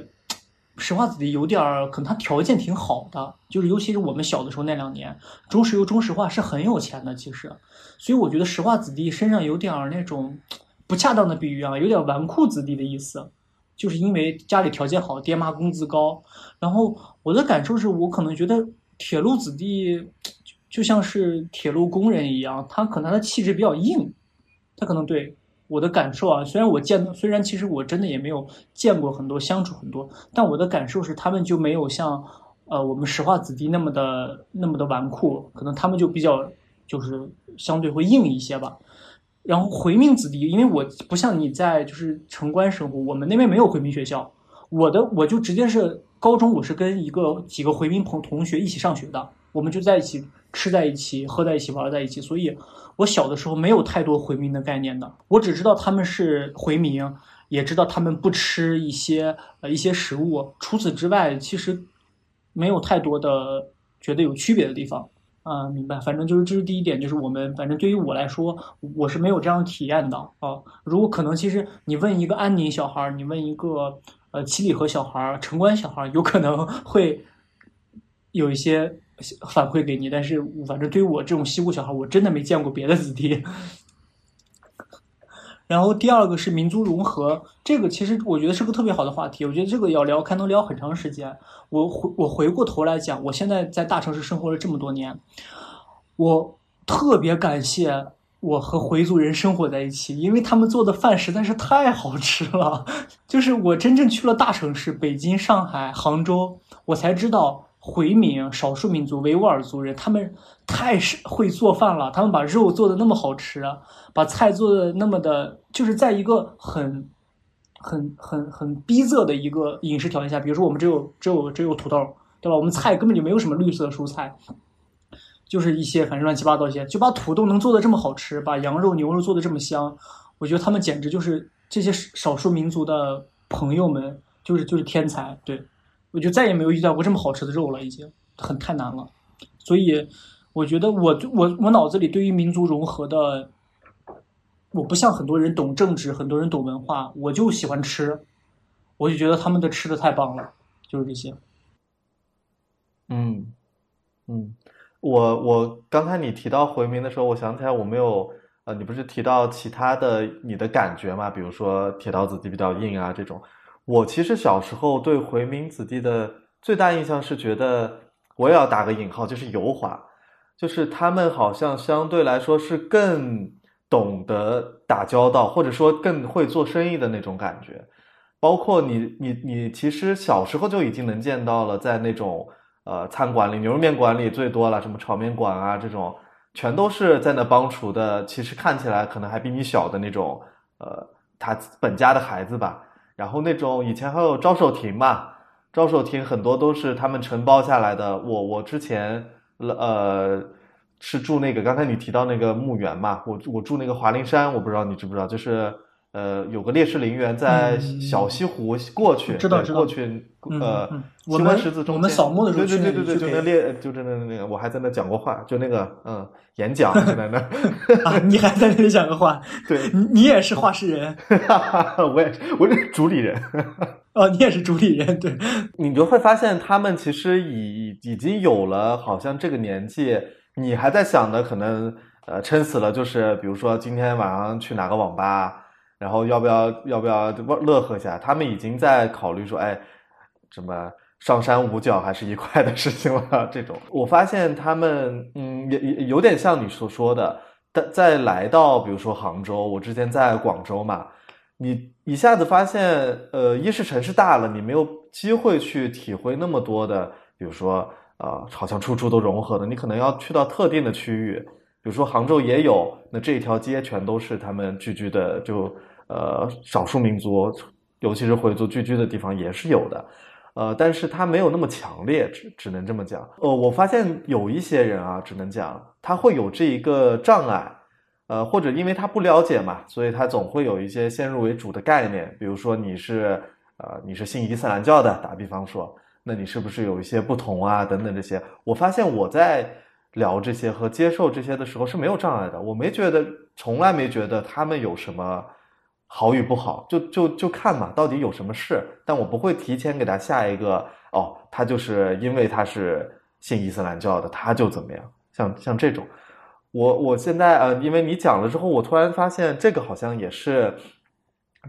Speaker 3: 石化子弟有点儿可能他条件挺好的，就是尤其是我们小的时候那两年，中石油、中石化是很有钱的，其实，所以我觉得石化子弟身上有点儿那种不恰当的比喻啊，有点纨绔子弟的意思，就是因为家里条件好，爹妈工资高，然后我的感受是我可能觉得铁路子弟。就像是铁路工人一样，他可能他的气质比较硬，他可能对我的感受啊，虽然我见，虽然其实我真的也没有见过很多，相处很多，但我的感受是他们就没有像呃我们石化子弟那么的那么的纨绔，可能他们就比较就是相对会硬一些吧。然后回民子弟，因为我不像你在就是城关生活，我们那边没有回民学校，我的我就直接是高中，我是跟一个几个回民朋同学一起上学的，我们就在一起。吃在一起，喝在一起，玩在一起，所以我小的时候没有太多回民的概念的。我只知道他们是回民，也知道他们不吃一些呃一些食物。除此之外，其实没有太多的觉得有区别的地方。啊，明白。反正就是这是第一点，就是我们反正对于我来说，我是没有这样体验的啊。如果可能，其实你问一个安宁小孩，你问一个呃七里河小孩、城关小孩，有可能会有一些。反馈给你，但是反正对于我这种西部小孩，我真的没见过别的子弟。然后第二个是民族融合，这个其实我觉得是个特别好的话题，我觉得这个要聊，还能聊很长时间。我回我回过头来讲，我现在在大城市生活了这么多年，我特别感谢我和回族人生活在一起，因为他们做的饭实在是太好吃了。就是我真正去了大城市，北京、上海、杭州，我才知道。回民少数民族维吾尔族人，他们太是会做饭了。他们把肉做的那么好吃，把菜做的那么的，就是在一个很、很、很、很逼仄的一个饮食条件下。比如说，我们只有、只有、只有土豆，对吧？我们菜根本就没有什么绿色蔬菜，就是一些反正乱七八糟一些，就把土豆能做的这么好吃，把羊肉、牛肉做的这么香，我觉得他们简直就是这些少数民族的朋友们，就是就是天才，对。我就再也没有遇到过这么好吃的肉了，已经很太难了。所以，我觉得我我我脑子里对于民族融合的，我不像很多人懂政治，很多人懂文化，我就喜欢吃，我就觉得他们的吃的太棒了，就是这些。
Speaker 1: 嗯嗯，我我刚才你提到回民的时候，我想起来我没有呃，你不是提到其他的你的感觉吗？比如说铁道子弟比较硬啊这种。我其实小时候对回民子弟的最大印象是觉得，我也要打个引号，就是油滑，就是他们好像相对来说是更懂得打交道，或者说更会做生意的那种感觉。包括你你你，其实小时候就已经能见到了，在那种呃餐馆里，牛肉面馆里最多了，什么炒面馆啊这种，全都是在那帮厨的，其实看起来可能还比你小的那种，呃，他本家的孩子吧。然后那种以前还有招手亭嘛，招手亭很多都是他们承包下来的。我我之前呃是住那个刚才你提到那个墓园嘛，我我住那个华林山，我不知道你知不知道，就是。呃，有个烈士陵园在小西湖过去，
Speaker 3: 知道知道
Speaker 1: 过去呃，西关十字中间，
Speaker 3: 我们扫墓的时候，
Speaker 1: 对对对对对，就那烈，就那那那个，我还在那讲过话，就那个嗯，演讲就在那。
Speaker 3: 啊，你还在那里讲过话？
Speaker 1: 对，
Speaker 3: 你你也是话事人，
Speaker 1: 我也我是主理人。
Speaker 3: 哦，你也是主理人，对。
Speaker 1: 你就会发现，他们其实已已经有了，好像这个年纪，你还在想的，可能呃，撑死了，就是比如说今天晚上去哪个网吧。然后要不要要不要乐呵一下？他们已经在考虑说，哎，什么上山五角还是一块的事情了。这种，我发现他们，嗯，也也有点像你所说的，但在来到比如说杭州，我之前在广州嘛，你一下子发现，呃，一是城市大了，你没有机会去体会那么多的，比如说，呃，好像处处都融合的，你可能要去到特定的区域，比如说杭州也有，那这一条街全都是他们聚居的，就呃少数民族，尤其是回族聚居的地方也是有的。呃，但是他没有那么强烈，只只能这么讲。呃，我发现有一些人啊，只能讲他会有这一个障碍，呃，或者因为他不了解嘛，所以他总会有一些先入为主的概念。比如说你是呃你是信伊斯兰教的，打比方说，那你是不是有一些不同啊？等等这些，我发现我在聊这些和接受这些的时候是没有障碍的，我没觉得，从来没觉得他们有什么。好与不好，就就就看嘛，到底有什么事？但我不会提前给他下一个哦，他就是因为他是信伊斯兰教的，他就怎么样？像像这种，我我现在呃，因为你讲了之后，我突然发现这个好像也是，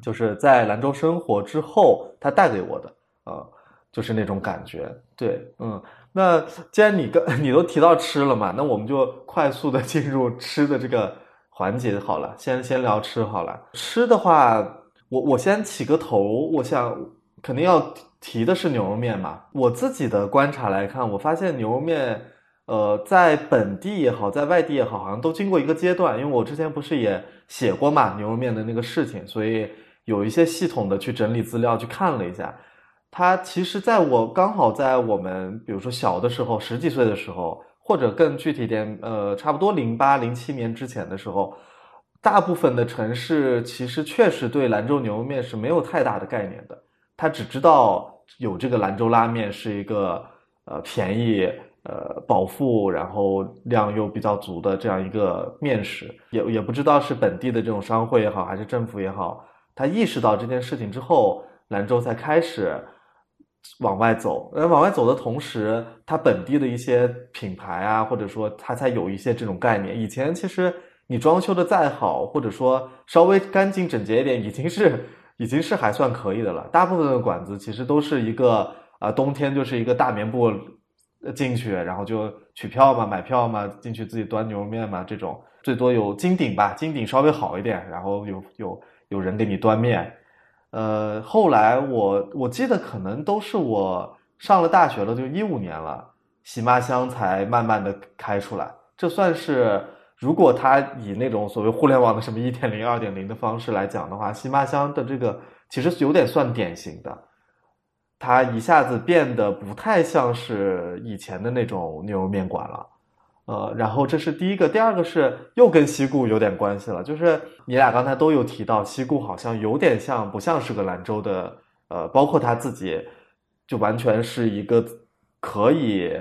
Speaker 1: 就是在兰州生活之后，他带给我的啊，就是那种感觉。对，嗯，那既然你跟 你都提到吃了嘛，那我们就快速的进入吃的这个。环节好了，先先聊吃好了。吃的话，我我先起个头，我想肯定要提的是牛肉面嘛。我自己的观察来看，我发现牛肉面，呃，在本地也好，在外地也好，好像都经过一个阶段。因为我之前不是也写过嘛牛肉面的那个事情，所以有一些系统的去整理资料，去看了一下。它其实在我刚好在我们比如说小的时候，十几岁的时候。或者更具体点，呃，差不多零八零七年之前的时候，大部分的城市其实确实对兰州牛肉面是没有太大的概念的，他只知道有这个兰州拉面是一个呃便宜、呃饱腹，然后量又比较足的这样一个面食，也也不知道是本地的这种商会也好，还是政府也好，他意识到这件事情之后，兰州才开始。往外走，呃，往外走的同时，它本地的一些品牌啊，或者说它才有一些这种概念。以前其实你装修的再好，或者说稍微干净整洁一点，已经是已经是还算可以的了。大部分的馆子其实都是一个啊，冬天就是一个大棉布进去，然后就取票嘛，买票嘛，进去自己端牛肉面嘛，这种最多有金鼎吧，金鼎稍微好一点，然后有有有人给你端面。呃，后来我我记得可能都是我上了大学了，就一五年了，喜妈香才慢慢的开出来。这算是如果它以那种所谓互联网的什么一点零、二点零的方式来讲的话，喜妈香的这个其实有点算典型的，它一下子变得不太像是以前的那种牛肉面馆了。呃，然后这是第一个，第二个是又跟西固有点关系了，就是你俩刚才都有提到，西固好像有点像，不像是个兰州的，呃，包括他自己，就完全是一个可以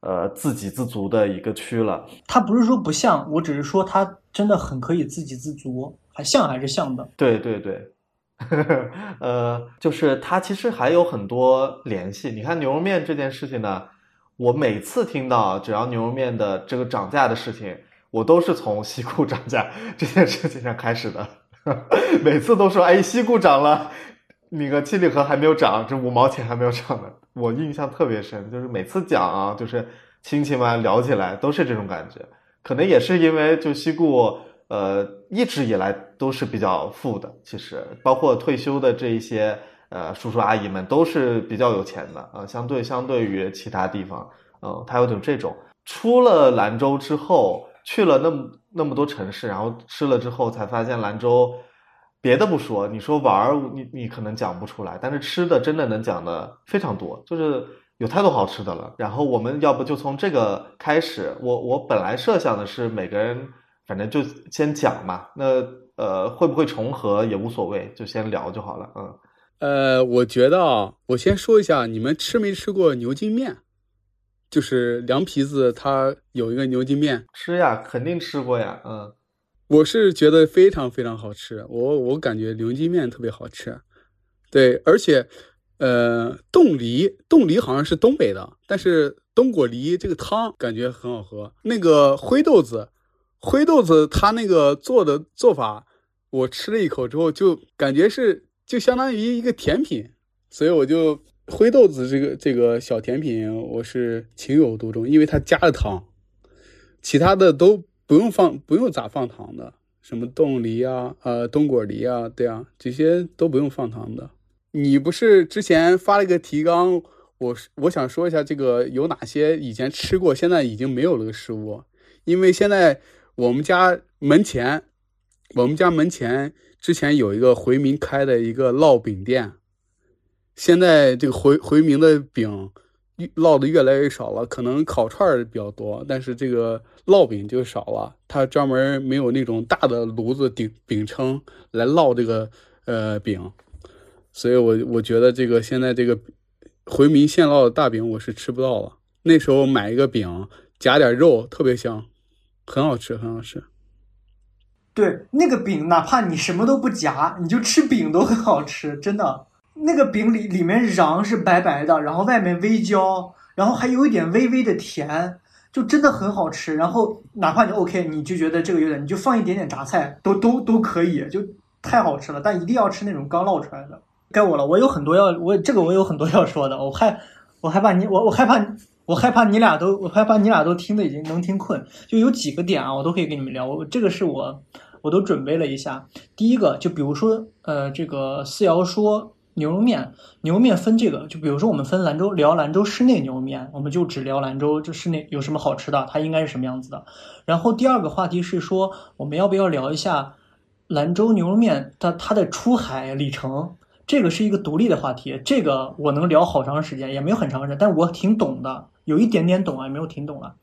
Speaker 1: 呃自给自足的一个区了。
Speaker 3: 他不是说不像，我只是说他真的很可以自给自足，还像还是像的。
Speaker 1: 对对对，呃，就是他其实还有很多联系。你看牛肉面这件事情呢。我每次听到只要牛肉面的这个涨价的事情，我都是从西固涨价这件事情上开始的。每次都说，哎，西固涨了，那个七里河还没有涨，这五毛钱还没有涨呢。我印象特别深，就是每次讲啊，就是亲戚们聊起来都是这种感觉。可能也是因为就西固，呃，一直以来都是比较富的，其实包括退休的这一些。呃，叔叔阿姨们都是比较有钱的啊，相对相对于其他地方，嗯，他有点这种。出了兰州之后，去了那么那么多城市，然后吃了之后，才发现兰州，别的不说，你说玩儿，你你可能讲不出来，但是吃的真的能讲的非常多，就是有太多好吃的了。然后我们要不就从这个开始，我我本来设想的是每个人反正就先讲嘛，那呃会不会重合也无所谓，就先聊就好了，嗯。
Speaker 2: 呃，我觉得啊，我先说一下，你们吃没吃过牛筋面？就是凉皮子，它有一个牛筋面。
Speaker 1: 吃呀，肯定吃过呀。嗯，
Speaker 2: 我是觉得非常非常好吃，我我感觉牛筋面特别好吃。对，而且，呃，冻梨，冻梨好像是东北的，但是冬果梨这个汤感觉很好喝。那个灰豆子，灰豆子它那个做的做法，我吃了一口之后就感觉是。就相当于一个甜品，所以我就灰豆子这个这个小甜品，我是情有独钟，因为它加了糖，其他的都不用放不用咋放糖的，什么冻梨啊，呃，冬果梨啊，对啊，这些都不用放糖的。你不是之前发了一个提纲，我我想说一下这个有哪些以前吃过，现在已经没有了的食物，因为现在我们家门前，我们家门前之前有一个回民开的一个烙饼店，现在这个回回民的饼。烙的越来越少了，可能烤串比较多，但是这个烙饼就少了。他专门没有那种大的炉子顶饼铛来烙这个呃饼，所以我我觉得这个现在这个回民现烙的大饼我是吃不到了。那时候买一个饼夹点肉特别香，很好吃，很好吃。
Speaker 3: 对，那个饼哪怕你什么都不夹，你就吃饼都很好吃，真的。那个饼里里面瓤是白白的，然后外面微焦，然后还有一点微微的甜，就真的很好吃。然后哪怕你 OK，你就觉得这个有点，你就放一点点榨菜，都都都可以，就太好吃了。但一定要吃那种刚烙出来的。该我了，我有很多要我这个我有很多要说的，我害我害怕你我我害怕我害怕你俩都我害怕你俩都听的已经能听困，就有几个点啊，我都可以跟你们聊。我这个是我我都准备了一下。第一个就比如说呃这个四瑶说。牛肉面，牛肉面分这个，就比如说我们分兰州聊兰州市内牛肉面，我们就只聊兰州这市内有什么好吃的，它应该是什么样子的。然后第二个话题是说，我们要不要聊一下兰州牛肉面它它的出海里程？这个是一个独立的话题，这个我能聊好长时间，也没有很长时间，但我挺懂的，有一点点懂啊，没有挺懂了。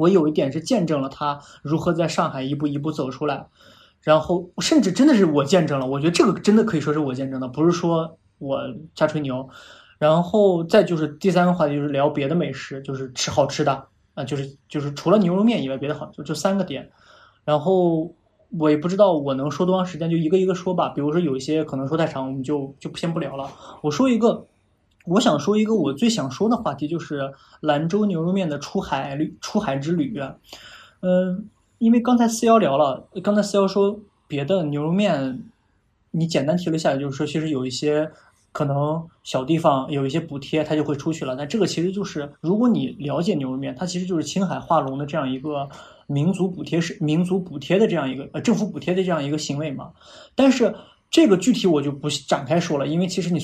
Speaker 3: 我有一点是见证了他如何在上海一步一步走出来，然后甚至真的是我见证了，我觉得这个真的可以说是我见证的，不是说。我瞎吹牛，然后再就是第三个话题就是聊别的美食，就是吃好吃的啊，就是就是除了牛肉面以外别的好，就这三个点。然后我也不知道我能说多长时间，就一个一个说吧。比如说有一些可能说太长，我们就就先不聊了。我说一个，我想说一个我最想说的话题就是兰州牛肉面的出海旅出海之旅。嗯，因为刚才四幺聊了，刚才四幺说别的牛肉面，你简单提了一下，就是说其实有一些。可能小地方有一些补贴，它就会出去了。但这个其实就是，如果你了解牛肉面，它其实就是青海化龙的这样一个民族补贴是民族补贴的这样一个呃政府补贴的这样一个行为嘛。但是这个具体我就不展开说了，因为其实你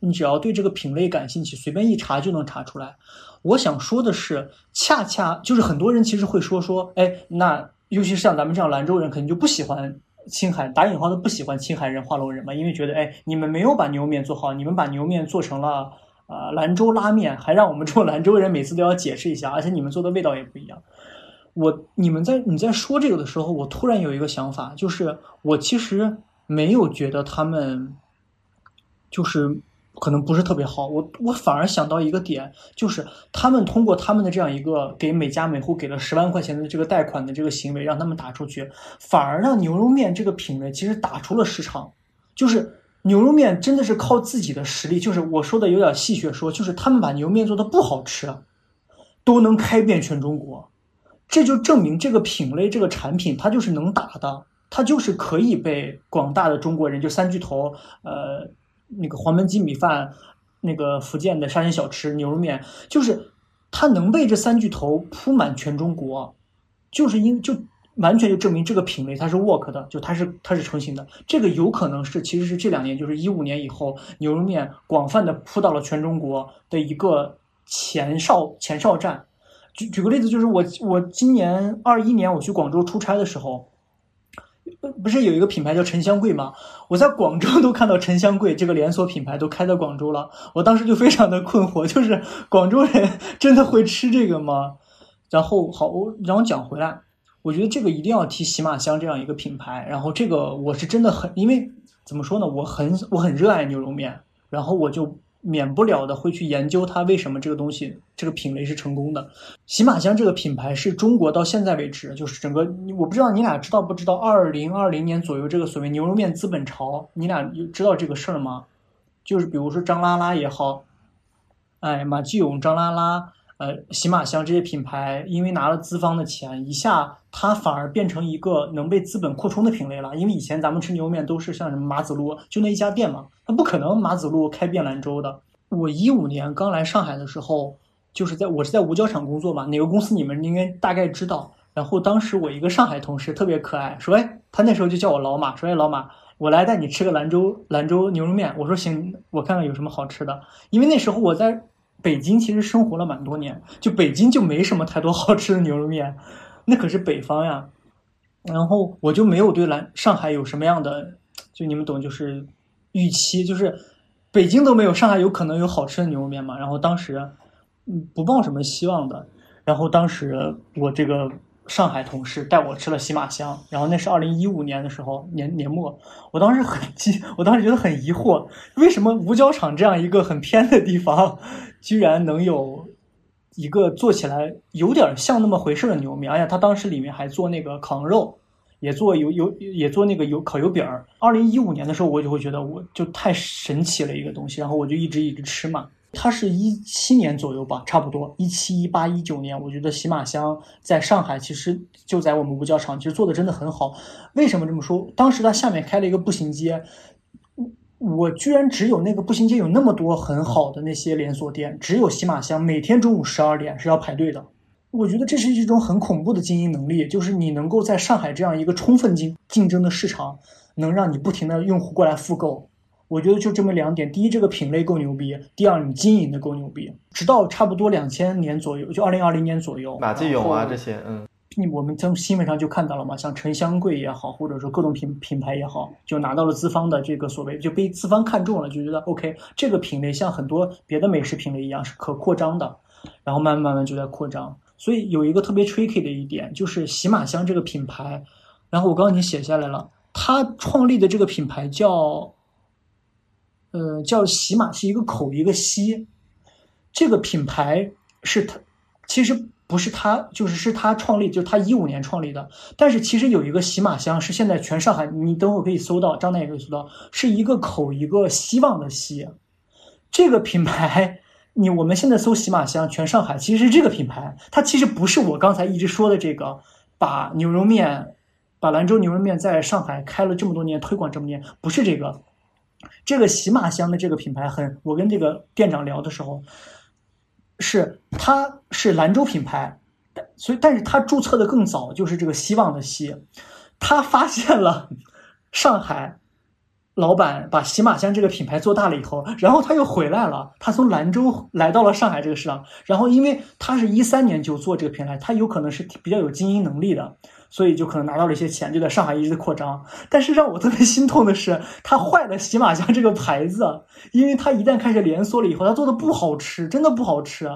Speaker 3: 你只要对这个品类感兴趣，随便一查就能查出来。我想说的是，恰恰就是很多人其实会说说，哎，那尤其是像咱们这样兰州人，肯定就不喜欢。青海打引号的不喜欢青海人、化隆人嘛，因为觉得哎，你们没有把牛肉面做好，你们把牛肉面做成了呃兰州拉面，还让我们这种兰州人每次都要解释一下，而且你们做的味道也不一样。我你们在你在说这个的时候，我突然有一个想法，就是我其实没有觉得他们就是。可能不是特别好，我我反而想到一个点，就是他们通过他们的这样一个给每家每户给了十万块钱的这个贷款的这个行为，让他们打出去，反而让牛肉面这个品类其实打出了市场。就是牛肉面真的是靠自己的实力，就是我说的有点戏谑说，就是他们把牛肉面做的不好吃，都能开遍全中国，这就证明这个品类这个产品它就是能打的，它就是可以被广大的中国人就三巨头呃。那个黄焖鸡米饭，那个福建的沙县小吃牛肉面，就是它能被这三巨头铺满全中国，就是因就完全就证明这个品类它是 work 的，就它是它是成型的。这个有可能是其实是这两年就是一五年以后牛肉面广泛的铺到了全中国的一个前哨前哨站。举举个例子，就是我我今年二一年我去广州出差的时候。不是有一个品牌叫沉香桂吗？我在广州都看到沉香桂这个连锁品牌都开在广州了，我当时就非常的困惑，就是广州人真的会吃这个吗？然后好，然后讲回来，我觉得这个一定要提喜马香这样一个品牌，然后这个我是真的很，因为怎么说呢，我很我很热爱牛肉面，然后我就。免不了的会去研究它为什么这个东西这个品类是成功的。喜马香这个品牌是中国到现在为止，就是整个我不知道你俩知道不知道，二零二零年左右这个所谓牛肉面资本潮，你俩知道这个事儿吗？就是比如说张拉拉也好，哎，马继勇、张拉拉。呃，喜马香这些品牌，因为拿了资方的钱，一下它反而变成一个能被资本扩充的品类了。因为以前咱们吃牛肉面都是像什么马子路，就那一家店嘛，它不可能马子路开遍兰州的。我一五年刚来上海的时候，就是在我是在五角场工作嘛，哪个公司你们应该大概知道。然后当时我一个上海同事特别可爱，说哎，他那时候就叫我老马，说哎老马，我来带你吃个兰州兰州牛肉面。我说行，我看看有什么好吃的。因为那时候我在北京其实生活了蛮多年，就北京就没什么太多 好吃的牛肉面，那可是北方呀。然后我就没有对兰上海有什么样的，就你们懂，就是预期，就是北京都没有，上海有可能有好吃的牛肉面嘛。然后当时嗯不抱什么希望的。然后当时我这个上海同事带我吃了喜马香，然后那是二零一五年的时候年年末，我当时很激，我当时觉得很疑惑，为什么五角场这样一个很偏的地方，居然能有一个做起来有点像那么回事的牛肉面？而且他当时里面还做那个烤肉，也做油油也做那个油烤油饼儿。二零一五年的时候，我就会觉得我就太神奇了一个东西，然后我就一直一直吃嘛。它是一七年左右吧，差不多一七一八一九年，我觉得喜马香在上海其实就在我们五角场，其实做的真的很好。为什么这么说？当时它下面开了一个步行街，我居然只有那个步行街有那么多很好的那些连锁店，只有喜马香每天中午十二点是要排队的。我觉得这是一种很恐怖的经营能力，就是你能够在上海这样一个充分竞竞争的市场，能让你不停的用户过来复购。我觉得就这么两点：第一，这个品类够牛逼；第二，你经营的够牛逼。直到差不多两千年左右，就二零二零年左右，
Speaker 1: 马继勇啊这些，嗯，你
Speaker 3: 我们从新闻上就看到了嘛，像沉香柜也好，或者说各种品品牌也好，就拿到了资方的这个所谓就被资方看中了，就觉得 OK，这个品类像很多别的美食品类一样是可扩张的，然后慢慢慢慢就在扩张。所以有一个特别 tricky 的一点，就是喜马香这个品牌，然后我刚刚已经写下来了，他创立的这个品牌叫。呃，叫喜马是一个口一个西，这个品牌是他，其实不是他，就是是他创立，就是他一五年创立的。但是其实有一个喜马香是现在全上海，你等会可以搜到，张楠也可以搜到，是一个口一个希望的希。这个品牌，你我们现在搜喜马香，全上海其实是这个品牌，它其实不是我刚才一直说的这个，把牛肉面，把兰州牛肉面在上海开了这么多年，推广这么多年，不是这个。这个喜马香的这个品牌很，我跟这个店长聊的时候，是它是兰州品牌，所以但是他注册的更早，就是这个希望的希，他发现了上海老板把喜马香这个品牌做大了以后，然后他又回来了，他从兰州来到了上海这个市场，然后因为他是一三年就做这个品牌，他有可能是比较有经营能力的。所以就可能拿到了一些钱，就在上海一直扩张。但是让我特别心痛的是，他坏了喜马香这个牌子，因为他一旦开始连锁了以后，他做的不好吃，真的不好吃，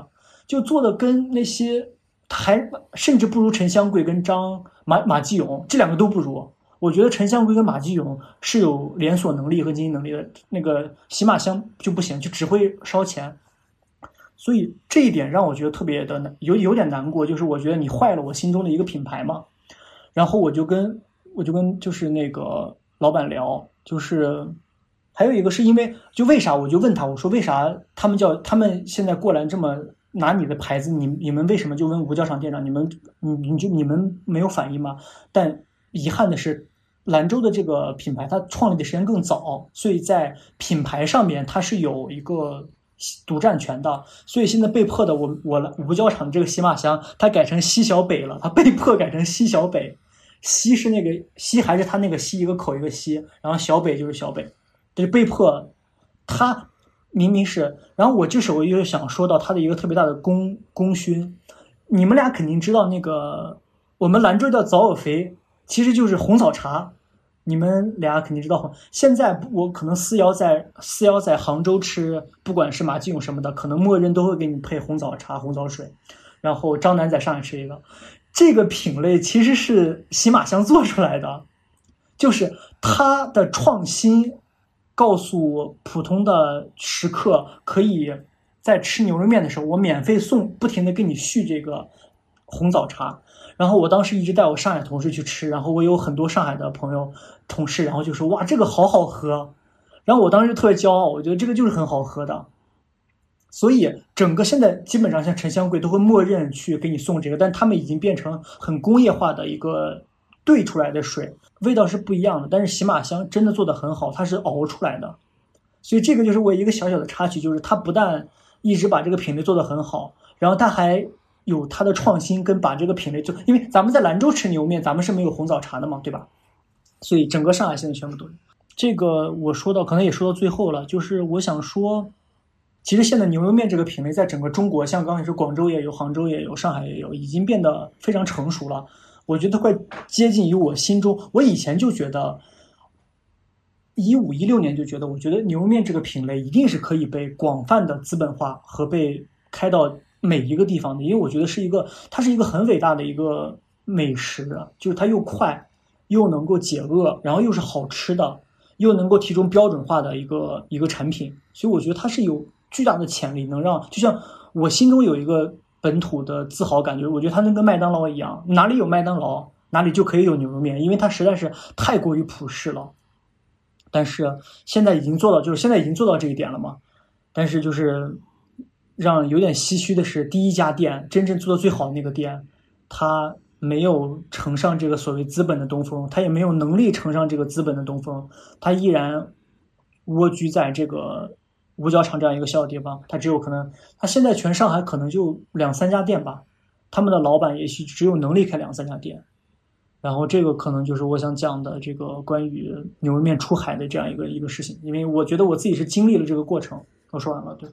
Speaker 3: 就做的跟那些还甚至不如陈香贵跟张马马继勇这两个都不如。我觉得陈香贵跟马继勇是有连锁能力和经营能力的，那个喜马香就不行，就只会烧钱。所以这一点让我觉得特别的难，有有点难过，就是我觉得你坏了我心中的一个品牌嘛。然后我就跟我就跟就是那个老板聊，就是还有一个是因为就为啥我就问他我说为啥他们叫他们现在过来这么拿你的牌子你你们为什么就问吴教场店长你们你你就你们没有反应吗？但遗憾的是兰州的这个品牌它创立的时间更早，所以在品牌上面它是有一个独占权的，所以现在被迫的我我五角场这个喜马香它改成西小北了，它被迫改成西小北。西是那个西，还是他那个西一个口一个西，然后小北就是小北，这就被迫。他明明是，然后我这时候又想说到他的一个特别大的功功勋。你们俩肯定知道那个我们兰州叫早有肥，其实就是红枣茶。你们俩肯定知道。现在我可能四幺在四幺在杭州吃，不管是马继勇什么的，可能默认都会给你配红枣茶、红枣水。然后张楠在上海吃一个。这个品类其实是喜马香做出来的，就是它的创新，告诉普通的食客，可以在吃牛肉面的时候，我免费送，不停的给你续这个红枣茶。然后我当时一直带我上海同事去吃，然后我有很多上海的朋友同事，然后就说哇，这个好好喝。然后我当时特别骄傲，我觉得这个就是很好喝的。所以，整个现在基本上像沉香柜都会默认去给你送这个，但他们已经变成很工业化的一个兑出来的水，味道是不一样的。但是喜马香真的做的很好，它是熬出来的。所以这个就是我一个小小的插曲，就是它不但一直把这个品类做得很好，然后它还有它的创新，跟把这个品类就因为咱们在兰州吃牛肉面，咱们是没有红枣茶的嘛，对吧？所以整个上海现在全部都有。这个我说到可能也说到最后了，就是我想说，其实现在牛肉面这个品类在整个中国，像刚才说广州也有，杭州也有，上海也有，已经变得非常成熟了。我觉得快接近于我心中，我以前就觉得，一五一六年就觉得，我觉得牛肉面这个品类一定是可以被广泛的资本化和被开到每一个地方的，因为我觉得是一个，它是一个很伟大的一个美食，就是它又快，又能够解饿，然后又是好吃的，又能够提供标准化的一个一个产品，所以我觉得它是有巨大的潜力，能让就像我心中有一个。本土的自豪感觉，我觉得它能跟麦当劳一样，哪里有麦当劳，哪里就可以有牛肉面，因为它实在是太过于普世了。但是现在已经做到，就是现在已经做到这一点了嘛。但是就是让有点唏嘘的是，第一家店真正做的最好的那个店，它没有乘上这个所谓资本的东风，它也没有能力乘上这个资本的东风，它依然蜗居在这个。五角场这样一个小地方，它只有可能，它现在全上海可能就两三家店吧，他们的老板也许只有能力开两三家店，然后这个可能就是我想讲的这个关于牛肉面出海的这样一个一个事情，因为我觉得我自己是经历了这个过程。我说完了，对，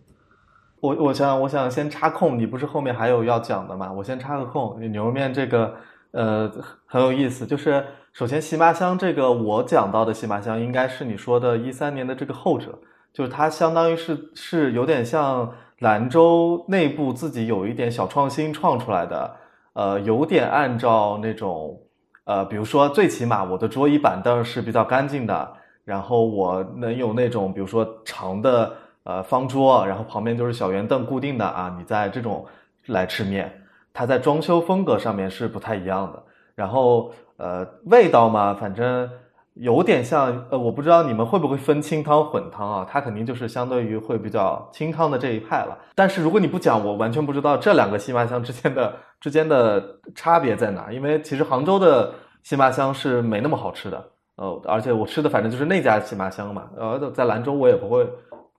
Speaker 1: 我我想我想先插空，你不是后面还有要讲的吗？我先插个空，牛肉面这个呃很有意思，就是首先西麻香这个我讲到的西麻香应该是你说的一三年的这个后者。就是它相当于是是有点像兰州内部自己有一点小创新创出来的，呃，有点按照那种，呃，比如说最起码我的桌椅板凳是比较干净的，然后我能有那种比如说长的呃方桌，然后旁边就是小圆凳固定的啊，你在这种来吃面，它在装修风格上面是不太一样的，然后呃味道嘛，反正。有点像，呃，我不知道你们会不会分清汤混汤啊？它肯定就是相对于会比较清汤的这一派了。但是如果你不讲，我完全不知道这两个西麻香之间的之间的差别在哪。因为其实杭州的西麻香是没那么好吃的，呃，而且我吃的反正就是那家西麻香嘛。呃，在兰州我也不会，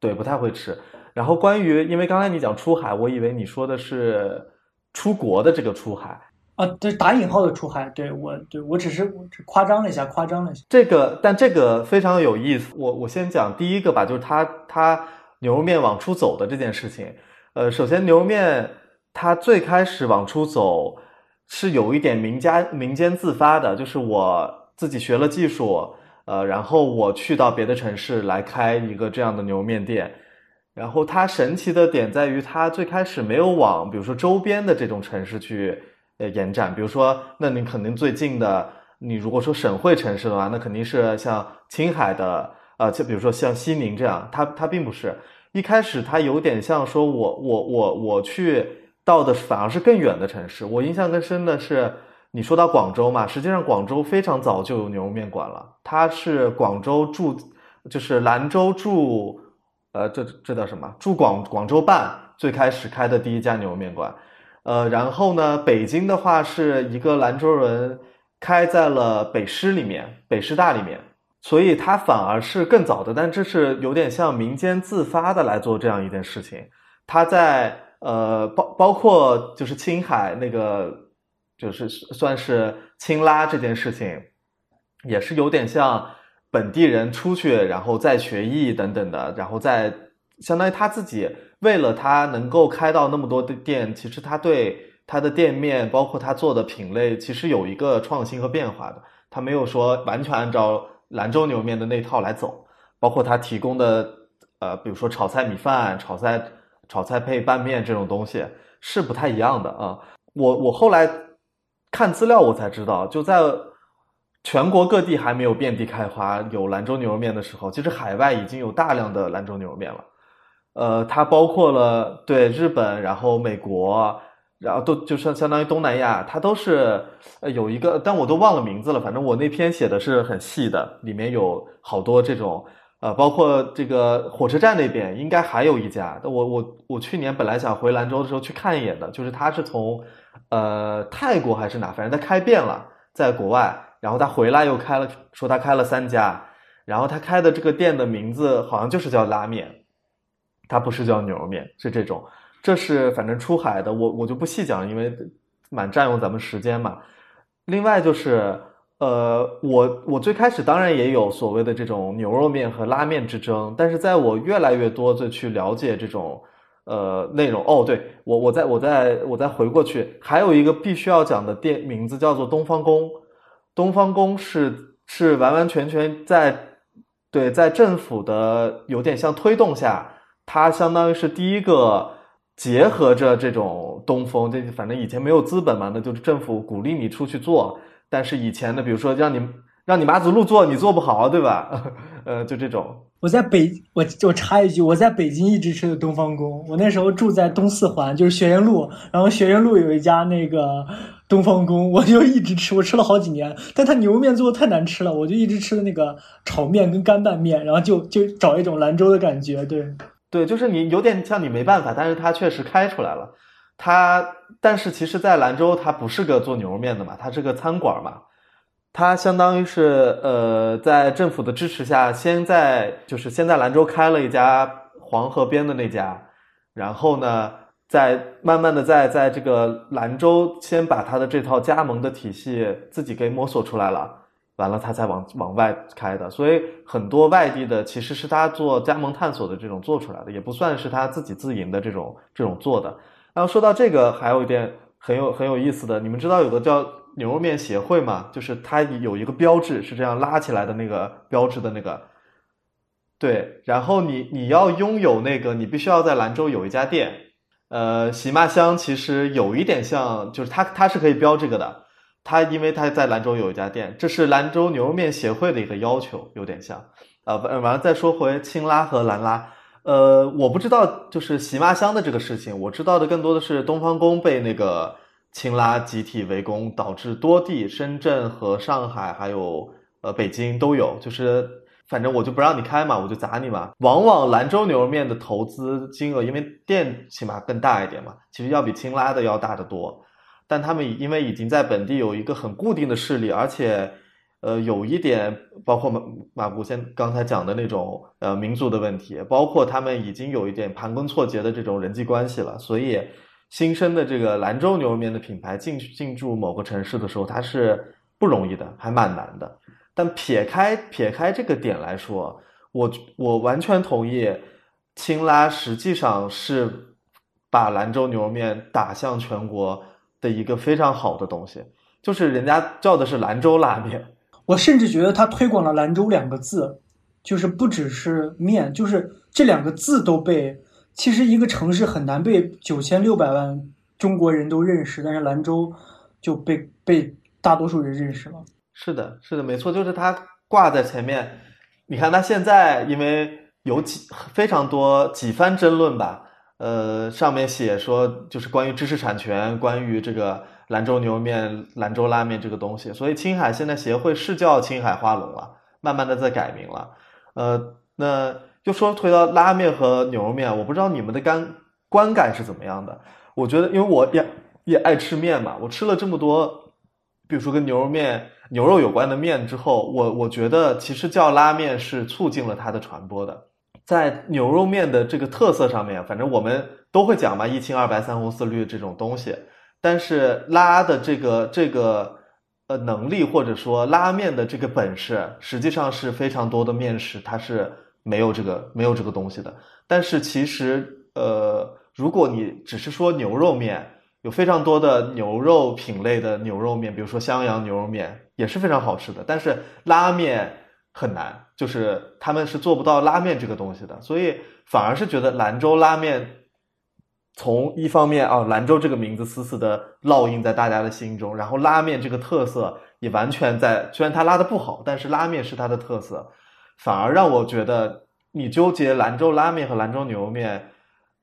Speaker 1: 对，不太会吃。然后关于，因为刚才你讲出海，我以为你说的是出国的这个出海。
Speaker 3: 啊，对，打引号的出海，对我，对我只是夸张了一下，夸张了一下。
Speaker 1: 这个，但这个非常有意思。我我先讲第一个吧，就是他他牛肉面往出走的这件事情。呃，首先牛肉面它最开始往出走是有一点民家民间自发的，就是我自己学了技术，呃，然后我去到别的城市来开一个这样的牛肉面店。然后它神奇的点在于，它最开始没有往比如说周边的这种城市去。呃，延展，比如说，那你肯定最近的，你如果说省会城市的话，那肯定是像青海的，呃，就比如说像西宁这样，它它并不是一开始它有点像说，我我我我去到的反而是更远的城市。我印象更深的是，你说到广州嘛，实际上广州非常早就有牛肉面馆了，它是广州驻，就是兰州驻，呃，这这叫什么？驻广广州办最开始开的第一家牛肉面馆。呃，然后呢，北京的话是一个兰州人开在了北师里面，北师大里面，所以他反而是更早的，但这是有点像民间自发的来做这样一件事情。他在呃包包括就是青海那个，就是算是青拉这件事情，也是有点像本地人出去然后再学艺等等的，然后再相当于他自己。为了他能够开到那么多的店，其实他对他的店面，包括他做的品类，其实有一个创新和变化的。他没有说完全按照兰州牛肉面的那套来走，包括他提供的，呃，比如说炒菜米饭、炒菜炒菜配拌面这种东西是不太一样的啊。我我后来看资料，我才知道，就在全国各地还没有遍地开花有兰州牛肉面的时候，其实海外已经有大量的兰州牛肉面了。呃，它包括了对日本，然后美国，然后都就是相当于东南亚，它都是呃有一个，但我都忘了名字了。反正我那篇写的是很细的，里面有好多这种呃，包括这个火车站那边应该还有一家。我我我去年本来想回兰州的时候去看一眼的，就是他是从呃泰国还是哪，反正他开遍了，在国外，然后他回来又开了，说他开了三家，然后他开的这个店的名字好像就是叫拉面。它不是叫牛肉面，是这种，这是反正出海的，我我就不细讲，因为蛮占用咱们时间嘛。另外就是，呃，我我最开始当然也有所谓的这种牛肉面和拉面之争，但是在我越来越多的去了解这种呃内容，哦，对我我再我再我再回过去，还有一个必须要讲的店名字叫做东方宫，东方宫是是完完全全在对在政府的有点像推动下，它相当于是第一个结合着这种东风，这反正以前没有资本嘛，那就是政府鼓励你出去做，但是以前的比如说让你让你马子路做，你做不好，对吧？呃，就这种。
Speaker 3: 我在北，我我插一句，我在北京一直吃的东方宫。我那时候住在东四环，就是学院路，然后学院路有一家那个东方宫，我就一直吃，我吃了好几年。但它牛肉面做的太难吃了，我就一直吃的那个炒面跟干拌面，然后就就找一种兰州的感觉。对，
Speaker 1: 对，就是你有点像你没办法，但是它确实开出来了。它，但是其实，在兰州它不是个做牛肉面的嘛，它是个餐馆嘛。它相当于是呃，在政府的支持下，先在就是先在兰州开了一家黄河边的那家，然后呢，再慢慢的在在这个兰州先把它的这套加盟的体系自己给摸索出来了，完了他才往往外开的。所以很多外地的其实是他做加盟探索的这种做出来的，也不算是他自己自营的这种这种做的。然后说到这个，还有一点很有很有意思的，你们知道有个叫牛肉面协会嘛？就是它有一个标志是这样拉起来的那个标志的那个，对。然后你你要拥有那个，你必须要在兰州有一家店。呃，喜妈香其实有一点像，就是它它是可以标这个的。它因为它在兰州有一家店，这是兰州牛肉面协会的一个要求，有点像。呃，完完了再说回青拉和兰拉。呃，我不知道就是喜妈香的这个事情，我知道的更多的是东方宫被那个青拉集体围攻，导致多地深圳和上海还有呃北京都有，就是反正我就不让你开嘛，我就砸你嘛。往往兰州牛肉面的投资金额，因为店起码更大一点嘛，其实要比青拉的要大得多。但他们因为已经在本地有一个很固定的势力，而且。呃，有一点，包括马马古先刚才讲的那种呃民族的问题，包括他们已经有一点盘根错节的这种人际关系了，所以新生的这个兰州牛肉面的品牌进进驻某个城市的时候，它是不容易的，还蛮难的。但撇开撇开这个点来说，我我完全同意，青拉实际上是把兰州牛肉面打向全国的一个非常好的东西，就是人家叫的是兰州拉面。
Speaker 3: 我甚至觉得他推广了“兰州”两个字，就是不只是面，就是这两个字都被。其实一个城市很难被九千六百万中国人都认识，但是兰州就被被大多数人认识了。
Speaker 1: 是的，是的，没错，就是它挂在前面。你看，它现在因为有几非常多几番争论吧，呃，上面写说就是关于知识产权，关于这个。兰州牛肉面、兰州拉面这个东西，所以青海现在协会是叫青海花龙了，慢慢的在改名了。呃，那就说推到拉面和牛肉面，我不知道你们的感观感是怎么样的。我觉得，因为我也也爱吃面嘛，我吃了这么多，比如说跟牛肉面、牛肉有关的面之后，我我觉得其实叫拉面是促进了它的传播的。在牛肉面的这个特色上面，反正我们都会讲嘛，一清二白三红四绿这种东西。但是拉的这个这个呃能力，或者说拉面的这个本事，实际上是非常多的面食它是没有这个没有这个东西的。但是其实呃，如果你只是说牛肉面，有非常多的牛肉品类的牛肉面，比如说襄阳牛肉面也是非常好吃的。但是拉面很难，就是他们是做不到拉面这个东西的，所以反而是觉得兰州拉面。从一方面啊，兰州这个名字死死的烙印在大家的心中，然后拉面这个特色也完全在，虽然它拉的不好，但是拉面是它的特色，反而让我觉得你纠结兰州拉面和兰州牛肉面，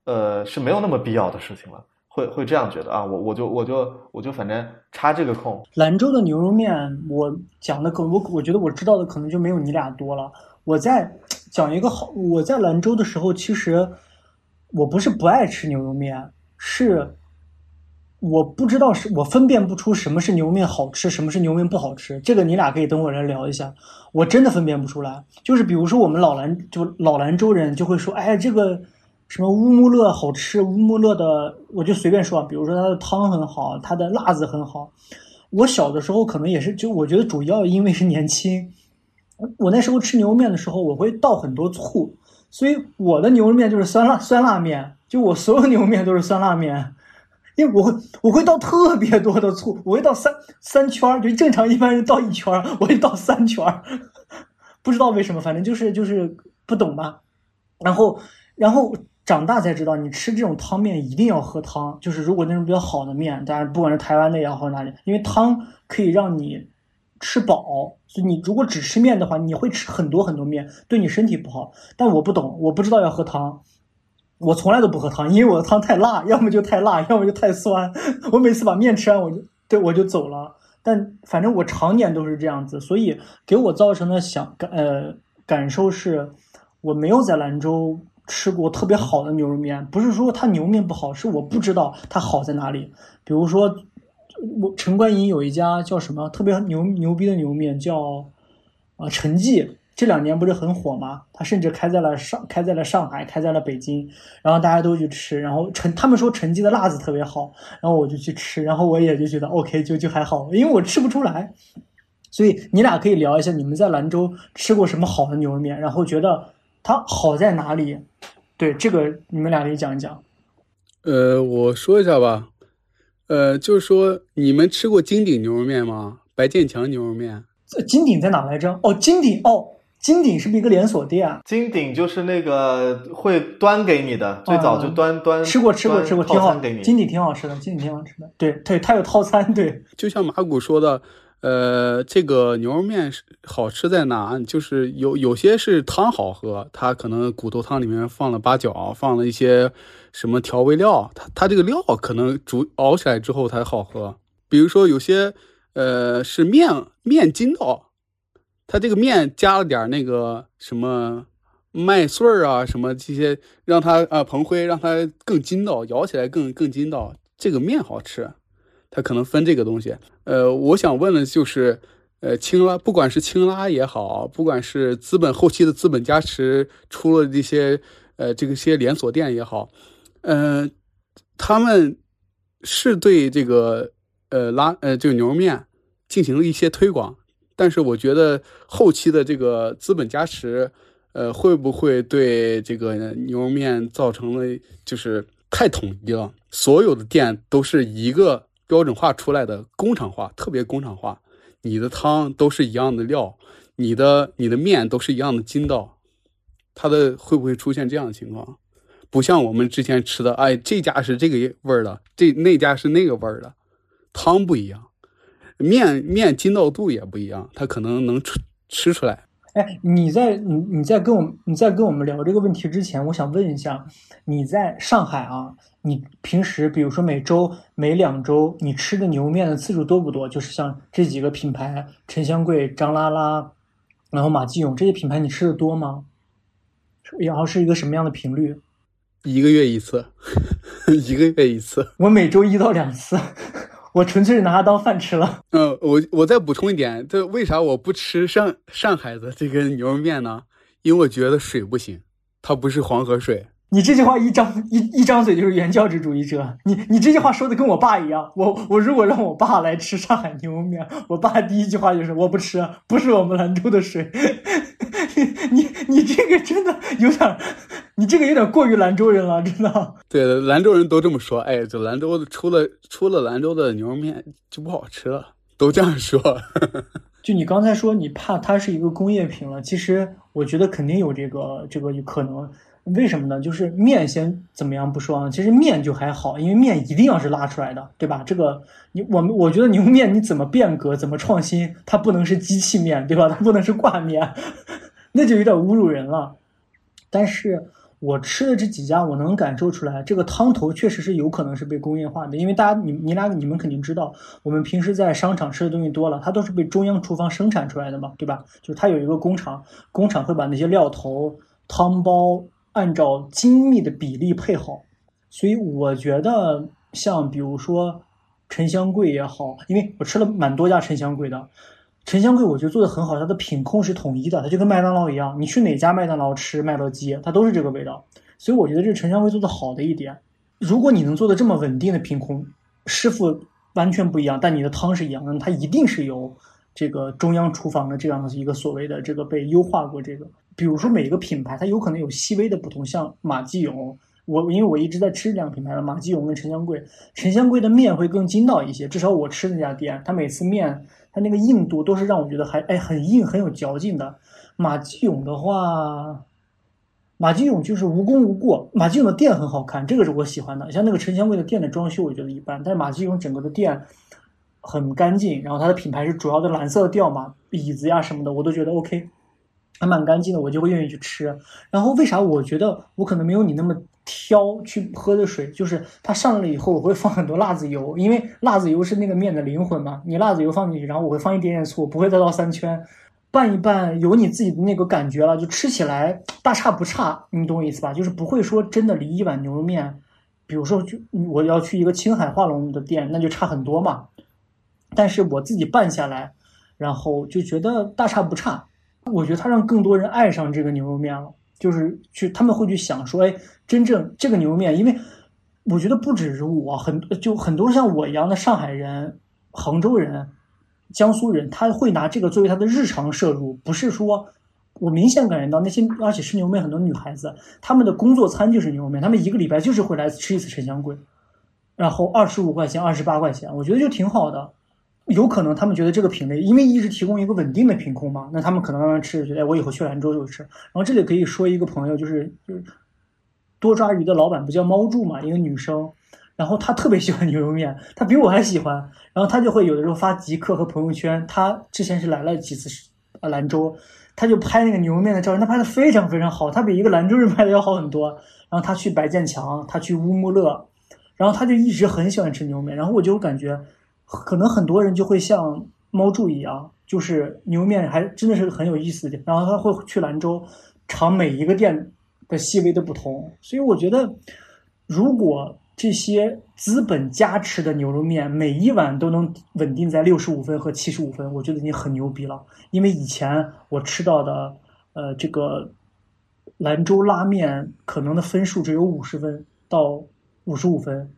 Speaker 1: 呃，是没有那么必要的事情了，会会这样觉得啊，我我就我就我就反正插这个空。
Speaker 3: 兰州的牛肉面，我讲的可我我觉得我知道的可能就没有你俩多了。我在讲一个好，我在兰州的时候其实。我不是不爱吃牛肉面，是我不知道是我分辨不出什么是牛肉面好吃，什么是牛肉面不好吃。这个你俩可以等会儿来聊一下。我真的分辨不出来。就是比如说我们老兰就老兰州人就会说，哎，这个什么乌木乐好吃，乌木乐的我就随便说，比如说它的汤很好，它的辣子很好。我小的时候可能也是，就我觉得主要因为是年轻，我那时候吃牛肉面的时候，我会倒很多醋，所以我的牛肉面就是酸辣酸辣面，就我所有牛肉面都是酸辣面，因为我会我会倒特别多的醋，我会倒三三圈儿，就正常一般人倒一圈儿，我会倒三圈儿，不知道为什么，反正就是就是不懂吧，然后然后。长大才知道，你吃这种汤面一定要喝汤。就是如果那种比较好的面，当然不管是台湾的也好哪里，因为汤可以让你吃饱。所以你如果只吃面的话，你会吃很多很多面，对你身体不好。但我不懂，我不知道要喝汤，我从来都不喝汤，因为我的汤太辣，要么就太辣，要么就太酸。我每次把面吃完，我就对我就走了。但反正我常年都是这样子，所以给我造成的想感呃感受是，我没有在兰州。吃过特别好的牛肉面，不是说它牛面不好，是我不知道它好在哪里。比如说，我陈冠英有一家叫什么特别牛牛逼的牛面，叫啊陈记，这两年不是很火吗？他甚至开在了上，开在了上海，开在了北京，然后大家都去吃。然后陈他们说陈记的辣子特别好，然后我就去吃，然后我也就觉得 OK，就就还好，因为我吃不出来。所以你俩可以聊一下你们在兰州吃过什么好的牛肉面，然后觉得。它好在哪里？对这个，你们俩可以讲一讲。
Speaker 2: 呃，我说一下吧。呃，就是说，你们吃过金鼎牛肉面吗？白建强牛肉面。
Speaker 3: 金鼎在哪来着？哦，金鼎哦，金鼎是不是一个连锁店啊？
Speaker 1: 金鼎就是那个会端给你的，最早就端端。
Speaker 3: 吃过吃过吃过，挺好给你。金鼎挺好吃的，金鼎挺好吃的。对对，它有套餐。对，
Speaker 2: 就像马古说的。呃，这个牛肉面是好吃在哪？就是有有些是汤好喝，它可能骨头汤里面放了八角，放了一些什么调味料，它它这个料可能煮熬起来之后才好喝。比如说有些呃是面面筋道，它这个面加了点那个什么麦穗儿啊什么这些，让它啊蓬灰，让它更筋道，咬起来更更筋道，这个面好吃。它可能分这个东西，呃，我想问的就是，呃，青拉，不管是青拉也好，不管是资本后期的资本加持出了这些，呃，这个些连锁店也好，嗯，他们是对这个，呃，拉，呃，这个牛肉面进行了一些推广，但是我觉得后期的这个资本加持，呃，会不会对这个牛肉面造成了就是太统一了，所有的店都是一个。标准化出来的工厂化，特别工厂化。你的汤都是一样的料，你的你的面都是一样的筋道，它的会不会出现这样的情况？不像我们之前吃的，哎，这家是这个味儿的，这那家是那个味儿的，汤不一样，面面筋道度也不一样，它可能能吃吃出来。
Speaker 3: 哎，你在你你在跟我你在跟我们聊这个问题之前，我想问一下，你在上海啊？你平时比如说每周、每两周，你吃的牛肉面的次数多不多？就是像这几个品牌，陈香贵、张拉拉，然后马继勇这些品牌，你吃的多吗？然后是一个什么样的频率？
Speaker 2: 一个月一次，一个月一次。
Speaker 3: 我每周一到两次，我纯粹是拿它当饭吃了。
Speaker 2: 嗯，我我再补充一点，这为啥我不吃上上海的这个牛肉面呢？因为我觉得水不行，它不是黄河水。
Speaker 3: 你这句话一张一一张嘴就是原教旨主义者，你你这句话说的跟我爸一样。我我如果让我爸来吃上海牛肉面，我爸第一句话就是我不吃，不是我们兰州的水。你你这个真的有点，你这个有点过于兰州人了，真的。
Speaker 2: 对，兰州人都这么说。哎，这兰州的出了出了兰州的牛肉面就不好吃了，都这样说。
Speaker 3: 就你刚才说你怕它是一个工业品了，其实我觉得肯定有这个这个可能。为什么呢？就是面先怎么样不说啊，其实面就还好，因为面一定要是拉出来的，对吧？这个你我们我觉得牛面你怎么变革，怎么创新，它不能是机器面，对吧？它不能是挂面，那就有点侮辱人了。但是我吃的这几家，我能感受出来，这个汤头确实是有可能是被工业化的，因为大家你你俩你们肯定知道，我们平时在商场吃的东西多了，它都是被中央厨房生产出来的嘛，对吧？就是它有一个工厂，工厂会把那些料头、汤包。按照精密的比例配好，所以我觉得像比如说沉香贵也好，因为我吃了蛮多家沉香贵的，沉香贵我觉得做的很好，它的品控是统一的，它就跟麦当劳一样，你去哪家麦当劳吃麦乐鸡，它都是这个味道。所以我觉得这是陈香贵做的好的一点。如果你能做的这么稳定的品控，师傅完全不一样，但你的汤是一样的，它一定是由这个中央厨房的这样的一个所谓的这个被优化过这个。比如说每个品牌，它有可能有细微的不同，像马继勇，我因为我一直在吃这两个品牌的马继勇跟陈香贵，陈香贵的面会更筋道一些，至少我吃那家店，它每次面它那个硬度都是让我觉得还哎很硬很有嚼劲的。马继勇的话。马继勇就是无功无过，马继勇的店很好看，这个是我喜欢的。像那个陈香贵的店的装修，我觉得一般，但是马继勇整个的店很干净，然后它的品牌是主要的蓝色调嘛，椅子呀什么的我都觉得 OK，还蛮干净的，我就会愿意去吃。然后为啥我觉得我可能没有你那么挑去喝的水，就是它上了以后我会放很多辣子油，因为辣子油是那个面的灵魂嘛，你辣子油放进去，然后我会放一点点醋，不会再倒三圈。拌一拌，有你自己的那个感觉了，就吃起来大差不差，你懂我意思吧？就是不会说真的离一碗牛肉面，比如说就我要去一个青海化龙的店，那就差很多嘛。但是我自己拌下来，然后就觉得大差不差。我觉得它让更多人爱上这个牛肉面了，就是去他们会去想说，哎，真正这个牛肉面，因为我觉得不只是我，很就很多像我一样的上海人、杭州人。江苏人他会拿这个作为他的日常摄入，不是说我明显感觉到那些而且吃牛肉面很多女孩子，他们的工作餐就是牛肉面，他们一个礼拜就是会来吃一次陈香贵，然后二十五块钱、二十八块钱，我觉得就挺好的。有可能他们觉得这个品类，因为一直提供一个稳定的品控嘛，那他们可能慢慢吃，觉得哎，我以后去兰州就吃。然后这里可以说一个朋友，就是就是多抓鱼的老板不叫猫柱嘛，一个女生。然后他特别喜欢牛肉面，他比我还喜欢。然后他就会有的时候发极客和朋友圈。他之前是来了几次啊兰州，他就拍那个牛肉面的照片，他拍的非常非常好，他比一个兰州人拍的要好很多。然后他去白建强，他去乌木勒，然后他就一直很喜欢吃牛肉面。然后我就感觉，可能很多人就会像猫柱一样，就是牛肉面还真的是很有意思的。然后他会去兰州尝每一个店的细微的不同。所以我觉得，如果这些资本加持的牛肉面，每一碗都能稳定在六十五分和七十五分，我觉得已经很牛逼了。因为以前我吃到的，呃，这个兰州拉面可能的分数只有五十分到五十五分，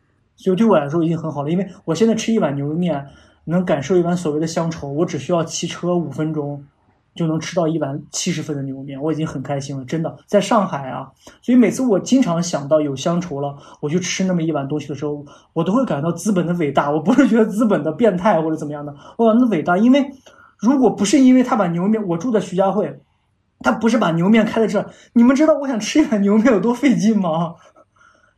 Speaker 3: 就对我来说已经很好了。因为我现在吃一碗牛肉面，能感受一碗所谓的乡愁，我只需要骑车五分钟。就能吃到一碗七十分的牛肉面，我已经很开心了，真的。在上海啊，所以每次我经常想到有乡愁了，我去吃那么一碗东西的时候，我都会感到资本的伟大。我不是觉得资本的变态或者怎么样的，我感到伟大，因为如果不是因为他把牛肉面，我住在徐家汇，他不是把牛肉面开在这，你们知道我想吃一碗牛肉面有多费劲吗？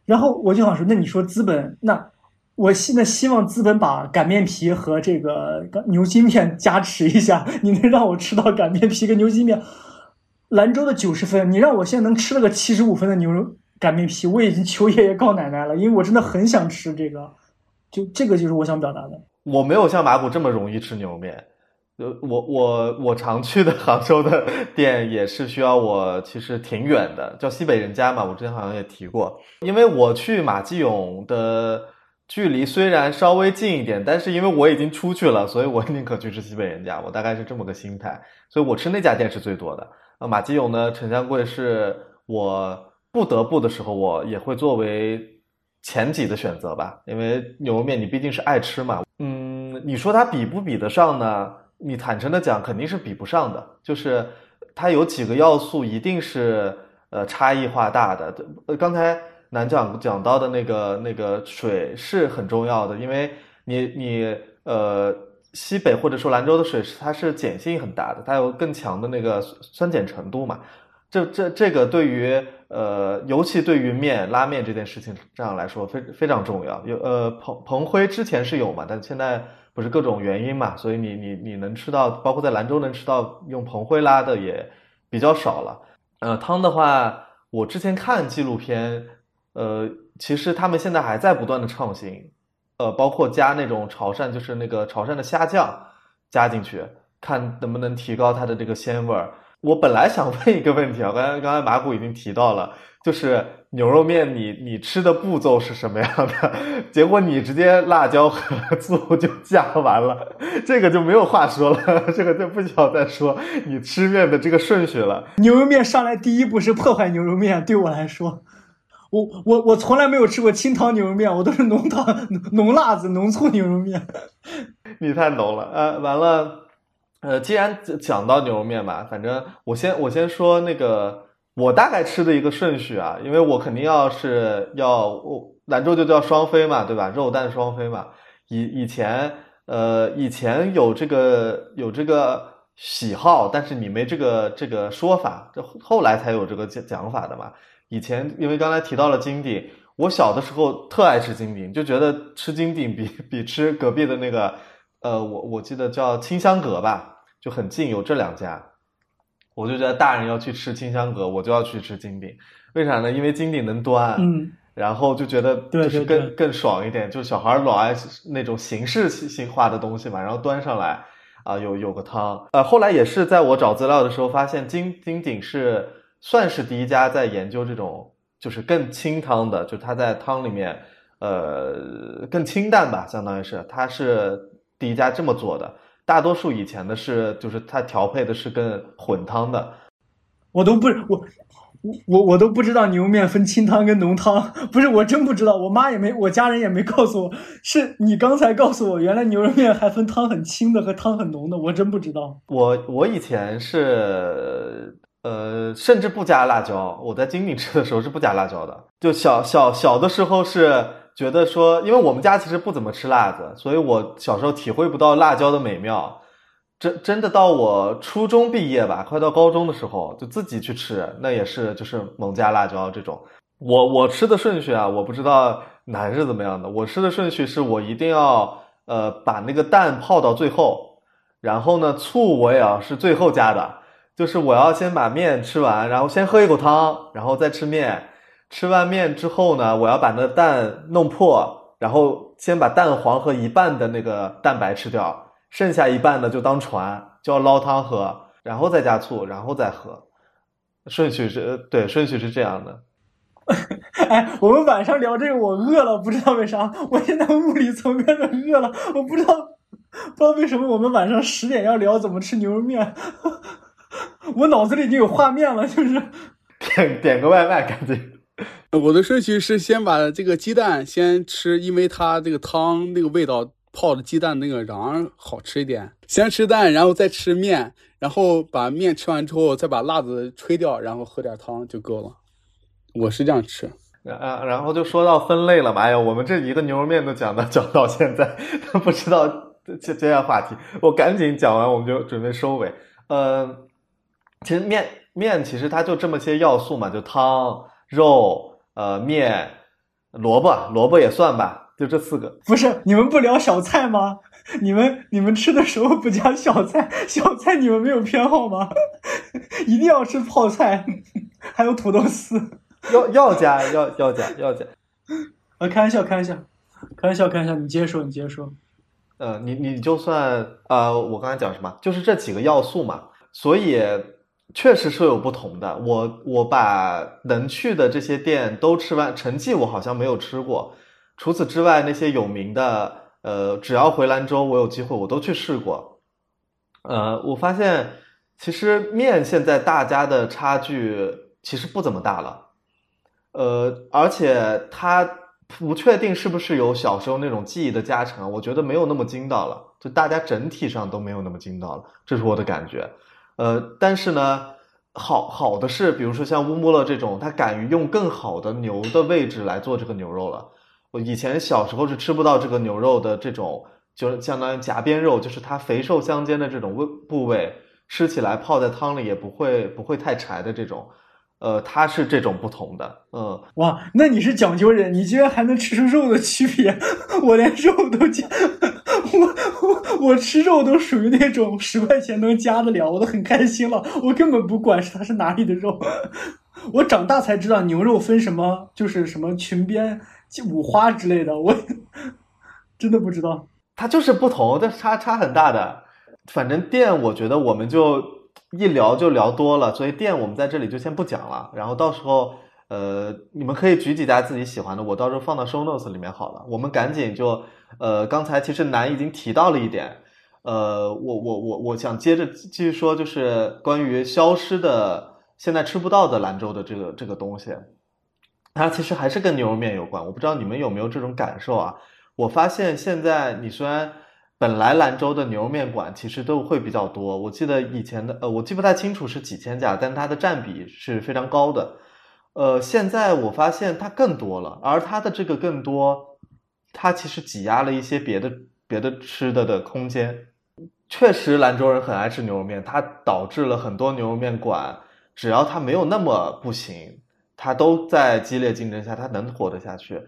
Speaker 3: 然后我就想说，那你说资本那？我现在希望资本把擀面皮和这个牛筋面加持一下，你能让我吃到擀面皮跟牛筋面？兰州的九十分，你让我现在能吃了个七十五分的牛肉擀面皮，我已经求爷爷告奶奶了，因为我真的很想吃这个，就这个就是我想表达的。
Speaker 1: 我没有像马古这么容易吃牛肉面，呃，我我我常去的 杭州的店也是需要我，其实挺远的，叫西北人家嘛，我之前好像也提过，因为我去马继勇的。距离虽然稍微近一点，但是因为我已经出去了，所以我宁可去吃西北人家。我大概是这么个心态，所以我吃那家店是最多的。啊，马基勇呢，陈香贵是我不得不的时候，我也会作为前几的选择吧。因为牛肉面你毕竟是爱吃嘛。嗯，你说它比不比得上呢？你坦诚的讲，肯定是比不上的。就是它有几个要素一定是呃差异化大的。呃，刚才。南讲讲到的那个那个水是很重要的，因为你你呃西北或者说兰州的水是它是碱性很大的，它有更强的那个酸碱程度嘛。这这这个对于呃尤其对于面拉面这件事情上来说非非常重要。有呃彭彭辉之前是有嘛，但现在不是各种原因嘛，所以你你你能吃到，包括在兰州能吃到用彭辉拉的也比较少了。呃汤的话，我之前看纪录片。呃，其实他们现在还在不断的创新，呃，包括加那种潮汕，就是那个潮汕的虾酱加进去，看能不能提高它的这个鲜味儿。我本来想问一个问题啊，刚才刚才马古已经提到了，就是牛肉面你你吃的步骤是什么样的？结果你直接辣椒和醋就加完了，这个就没有话说了，这个就不需要再说你吃面的这个顺序了。
Speaker 3: 牛肉面上来第一步是破坏牛肉面，对我来说。我我我从来没有吃过清汤牛肉面，我都是浓汤、浓辣子、浓醋牛肉面。
Speaker 1: 你太浓了，呃，完了，呃，既然讲到牛肉面吧，反正我先我先说那个我大概吃的一个顺序啊，因为我肯定要是要我兰州就叫双飞嘛，对吧？肉蛋双飞嘛。以以前呃以前有这个有这个喜好，但是你没这个这个说法，这后来才有这个讲讲法的嘛。以前因为刚才提到了金鼎，我小的时候特爱吃金鼎，就觉得吃金鼎比比吃隔壁的那个，呃，我我记得叫清香阁吧，就很近，有这两家，我就觉得大人要去吃清香阁，我就要去吃金鼎，为啥呢？因为金鼎能端，
Speaker 3: 嗯，
Speaker 1: 然后就觉得就是
Speaker 3: 对
Speaker 1: 更更爽一点，就小孩老爱那种形式性化的东西嘛，然后端上来啊，有有个汤，呃，后来也是在我找资料的时候发现金金鼎是。算是第一家在研究这种就是更清汤的，就它在汤里面，呃，更清淡吧，相当于是，它是第一家这么做的。大多数以前的是，就是它调配的是跟混汤的。
Speaker 3: 我都不我我我我都不知道牛肉面分清汤跟浓汤，不是我真不知道，我妈也没，我家人也没告诉我，是你刚才告诉我，原来牛肉面还分汤很清的和汤很浓的，我真不知道。
Speaker 1: 我我以前是。呃，甚至不加辣椒。我在金鼎吃的时候是不加辣椒的。就小小小的时候是觉得说，因为我们家其实不怎么吃辣子，所以我小时候体会不到辣椒的美妙。真真的到我初中毕业吧，快到高中的时候，就自己去吃，那也是就是猛加辣椒这种。我我吃的顺序啊，我不知道男是怎么样的。我吃的顺序是我一定要呃把那个蛋泡到最后，然后呢醋我也要是最后加的。就是我要先把面吃完，然后先喝一口汤，然后再吃面。吃完面之后呢，我要把那蛋弄破，然后先把蛋黄和一半的那个蛋白吃掉，剩下一半的就当船，就要捞汤喝，然后再加醋，然后再喝。顺序是对，顺序是这样的。
Speaker 3: 哎，我们晚上聊这个，我饿了，不知道为啥，我现在物理层面的饿了，我不知道，不知道为什么我们晚上十点要聊怎么吃牛肉面。我脑子里已经有画面了，就是
Speaker 1: 点点个外卖，赶紧。
Speaker 2: 我的顺序是先把这个鸡蛋先吃，因为它这个汤那个味道泡的鸡蛋那个瓤好吃一点。先吃蛋，然后再吃面，然后把面吃完之后再把辣子吹掉，然后喝点汤就够了。我是这样吃。
Speaker 1: 啊，然后就说到分类了嘛。哎呀，我们这一个牛肉面都讲到 讲到现在，都 不知道接接下话题。我赶紧讲完，我们就准备收尾。嗯。其实面面其实它就这么些要素嘛，就汤、肉、呃面、萝卜，萝卜也算吧，就这四个。
Speaker 3: 不是你们不聊小菜吗？你们你们吃的时候不加小菜，小菜你们没有偏好吗？一定要吃泡菜，还有土豆丝。
Speaker 1: 要要加要要加要加。
Speaker 3: 啊，开玩笑开玩笑，开玩笑开玩笑，你接着说你接着说。
Speaker 1: 呃，你你就算呃，我刚才讲什么？就是这几个要素嘛，所以。确实是有不同的。我我把能去的这些店都吃完，陈记我好像没有吃过。除此之外，那些有名的，呃，只要回兰州，我有机会我都去试过。呃，我发现其实面现在大家的差距其实不怎么大了。呃，而且它不确定是不是有小时候那种记忆的加成，我觉得没有那么筋道了。就大家整体上都没有那么筋道了，这是我的感觉。呃，但是呢，好好的是，比如说像乌木勒这种，他敢于用更好的牛的位置来做这个牛肉了。我以前小时候是吃不到这个牛肉的这种，就是相当于夹边肉，就是它肥瘦相间的这种位部位，吃起来泡在汤里也不会不会太柴的这种。呃，它是这种不同的，嗯，
Speaker 3: 哇，那你是讲究人，你居然还能吃出肉的区别，我连肉都加，我我我吃肉都属于那种十块钱能加得了，我都很开心了，我根本不管是它是哪里的肉，我长大才知道牛肉分什么，就是什么裙边、五花之类的，我 真的不知道，
Speaker 1: 它就是不同，但差差很大的，反正店我觉得我们就。一聊就聊多了，所以店我们在这里就先不讲了。然后到时候，呃，你们可以举几家自己喜欢的，我到时候放到 show notes 里面好了。我们赶紧就，呃，刚才其实南已经提到了一点，呃，我我我我想接着继续说，就是关于消失的、现在吃不到的兰州的这个这个东西。它其实还是跟牛肉面有关。我不知道你们有没有这种感受啊？我发现现在你虽然本来兰州的牛肉面馆其实都会比较多，我记得以前的呃，我记不太清楚是几千家，但它的占比是非常高的。呃，现在我发现它更多了，而它的这个更多，它其实挤压了一些别的别的吃的的空间。确实，兰州人很爱吃牛肉面，它导致了很多牛肉面馆，只要它没有那么不行，它都在激烈竞争下，它能活得下去。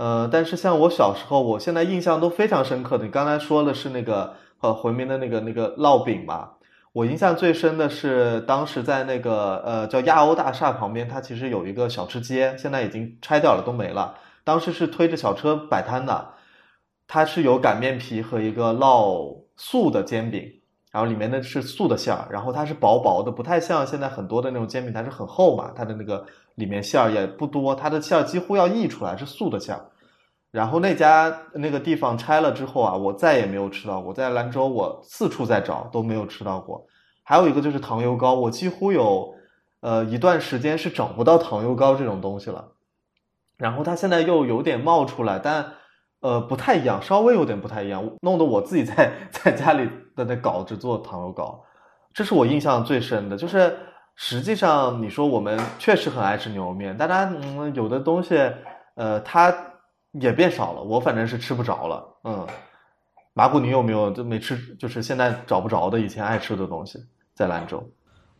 Speaker 1: 呃，但是像我小时候，我现在印象都非常深刻的，你刚才说的是那个呃回民的那个那个烙饼嘛，我印象最深的是当时在那个呃叫亚欧大厦旁边，它其实有一个小吃街，现在已经拆掉了，都没了。当时是推着小车摆摊的，它是有擀面皮和一个烙。素的煎饼，然后里面的是素的馅儿，然后它是薄薄的，不太像现在很多的那种煎饼，它是很厚嘛，它的那个里面馅儿也不多，它的馅儿几乎要溢出来，是素的馅儿。然后那家那个地方拆了之后啊，我再也没有吃到过，在兰州我四处在找都没有吃到过。还有一个就是糖油糕，我几乎有呃一段时间是找不到糖油糕这种东西了。然后它现在又有点冒出来，但。呃，不太一样，稍微有点不太一样，弄得我自己在 在家里在那搞着做糖油糕，这是我印象最深的。就是实际上，你说我们确实很爱吃牛肉面，但它嗯有的东西，呃，它也变少了，我反正是吃不着了。嗯，麻古，你有没有就没吃，就是现在找不着的以前爱吃的东西，在兰州？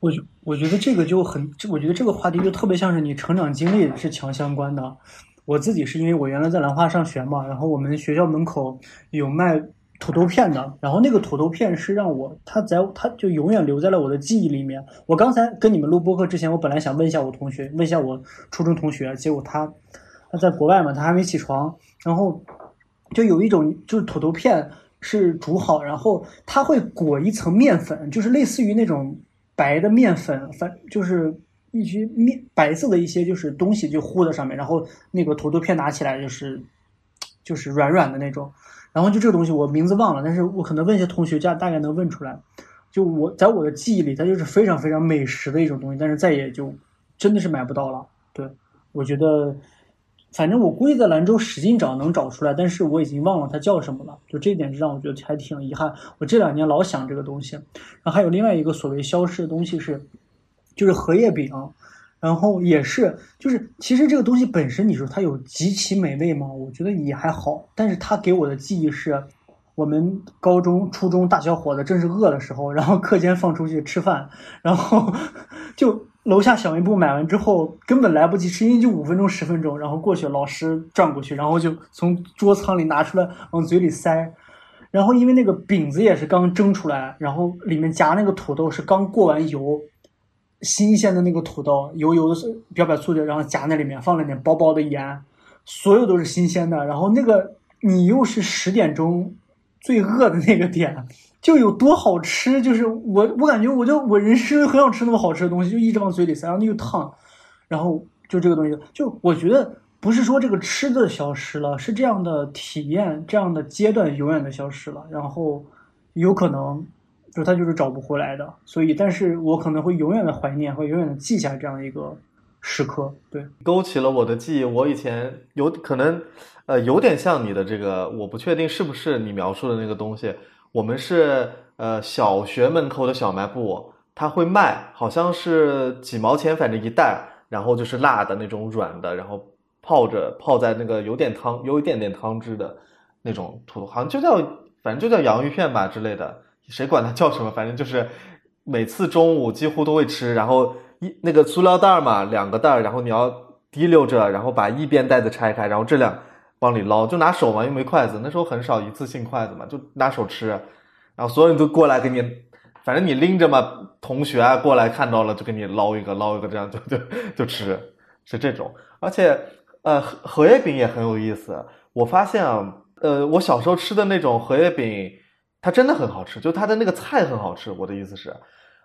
Speaker 3: 我觉我觉得这个就很，我觉得这个话题就特别像是你成长经历是强相关的。我自己是因为我原来在兰花上学嘛，然后我们学校门口有卖土豆片的，然后那个土豆片是让我他在他就永远留在了我的记忆里面。我刚才跟你们录播课之前，我本来想问一下我同学，问一下我初中同学，结果他他在国外嘛，他还没起床，然后就有一种就是土豆片是煮好，然后它会裹一层面粉，就是类似于那种白的面粉，反就是。一些面白色的一些就是东西就糊在上面，然后那个土豆片拿起来就是就是软软的那种，然后就这个东西我名字忘了，但是我可能问一些同学家大概能问出来。就我在我的记忆里，它就是非常非常美食的一种东西，但是再也就真的是买不到了。对，我觉得反正我估计在兰州使劲找能找出来，但是我已经忘了它叫什么了。就这一点让我觉得还挺遗憾。我这两年老想这个东西，然后还有另外一个所谓消失的东西是。就是荷叶饼，然后也是，就是其实这个东西本身，你说它有极其美味吗？我觉得也还好，但是它给我的记忆是，我们高中、初中大小伙子正是饿的时候，然后课间放出去吃饭，然后 就楼下小卖部买完之后根本来不及吃，因为就五分钟、十分钟，然后过去老师转过去，然后就从桌仓里拿出来往嘴里塞，然后因为那个饼子也是刚蒸出来，然后里面夹那个土豆是刚过完油。新鲜的那个土豆，油油的表表醋的，然后夹那里面，放了点薄薄的盐，所有都是新鲜的。然后那个你又是十点钟最饿的那个点，就有多好吃。就是我我感觉我就我人生很想吃那么好吃的东西，就一直往嘴里塞，然后又烫，然后就这个东西，就我觉得不是说这个吃的消失了，是这样的体验，这样的阶段永远的消失了，然后有可能。就他就是找不回来的，所以，但是我可能会永远的怀念，会永远的记下这样一个时刻。对，
Speaker 1: 勾起了我的记忆。我以前有可能，呃，有点像你的这个，我不确定是不是你描述的那个东西。我们是呃小学门口的小卖部，他会卖，好像是几毛钱，反正一袋，然后就是辣的那种软的，然后泡着泡在那个有点汤，有一点点汤汁的那种土，好像就叫反正就叫洋芋片吧之类的。谁管它叫什么？反正就是每次中午几乎都会吃，然后一那个塑料袋嘛，两个袋，然后你要提溜着，然后把一边袋子拆开，然后这两往里捞，就拿手嘛，又没筷子，那时候很少一次性筷子嘛，就拿手吃，然后所有人都过来给你，反正你拎着嘛，同学啊过来看到了就给你捞一个，捞一个，这样就就就吃，是这种。而且呃荷荷叶饼也很有意思，我发现啊，呃我小时候吃的那种荷叶饼。它真的很好吃，就它的那个菜很好吃。我的意思是，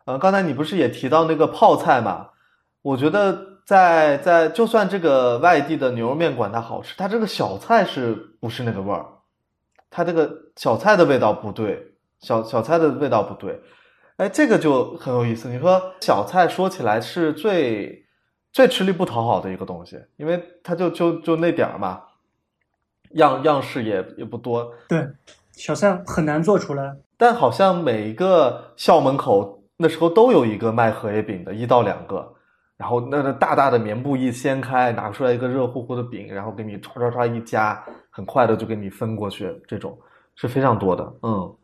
Speaker 1: 呃，刚才你不是也提到那个泡菜嘛？我觉得在在就算这个外地的牛肉面馆它好吃，它这个小菜是不是那个味儿？它这个小菜的味道不对，小小菜的味道不对。哎，这个就很有意思。你说小菜说起来是最最吃力不讨好的一个东西，因为它就就就那点儿嘛，样样式也也不多。
Speaker 3: 对，小三很难做出来。
Speaker 1: 但好像每一个校门口那时候都有一个卖荷叶饼的，一到两个，然后那个大大的棉布一掀开，拿出来一个热乎乎的饼，然后给你唰唰唰一夹，很快的就给你分过去，这种是非常多的。嗯，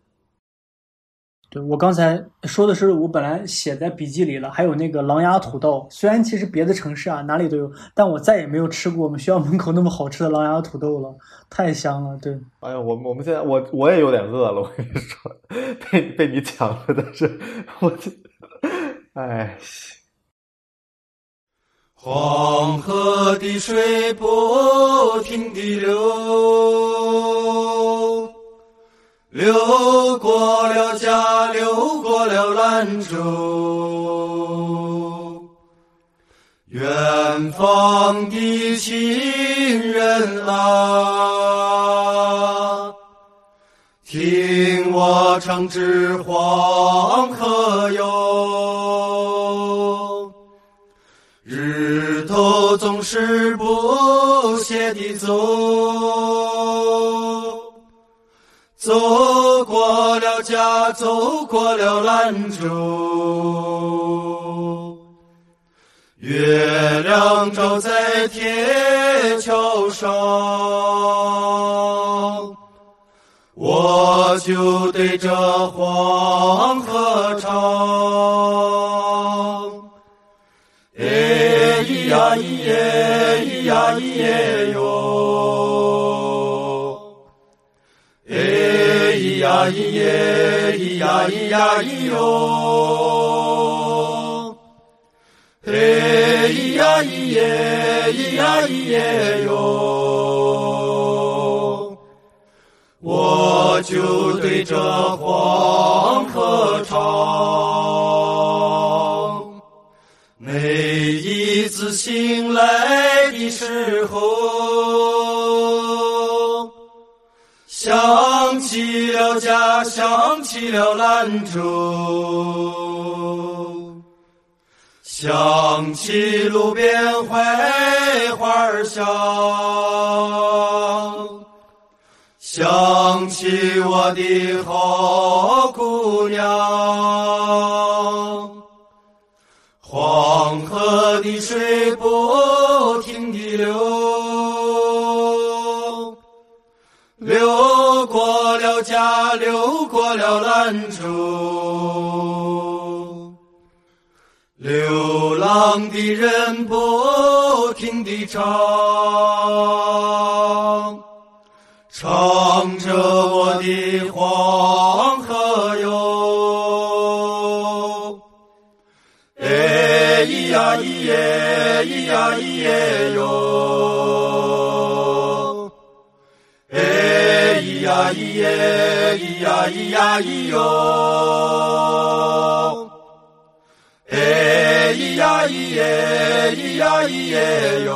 Speaker 3: 对我刚才说的是我本来写在笔记里了，还有那个狼牙土豆，虽然其实别的城市啊哪里都有，但我再也没有吃过我们学校门口那么好吃的狼牙土豆了，太香了。对，
Speaker 1: 哎呀，我我们现在我我也有点饿了，我跟你说，被被你抢了，但是我这，哎。
Speaker 4: 黄河的水不停地流，流过了家，流过了兰州。远方的亲人啊，听我唱支黄河哟。日头总是不懈地走，走过了家，走过了兰州。月亮照在铁桥上，我就对着黄河唱。哎咿呀咿耶，咿呀咿耶咿耶，咿呀咿呀咿哟。嘿咿呀咿耶，咿呀咿耶哟。我就对着黄河唱。每一次醒来的时候，起了家，想起了兰州，想起路边槐花香，想起我的好姑娘。黄河的水不流过了兰州。流浪的人不停地唱，唱着我的黄河哟。哎咿呀咿耶，咿呀咿耶哟。哎咿呀咿耶，咿咿呀咿哟。哎咿呀咿耶，咿呀咿耶哟。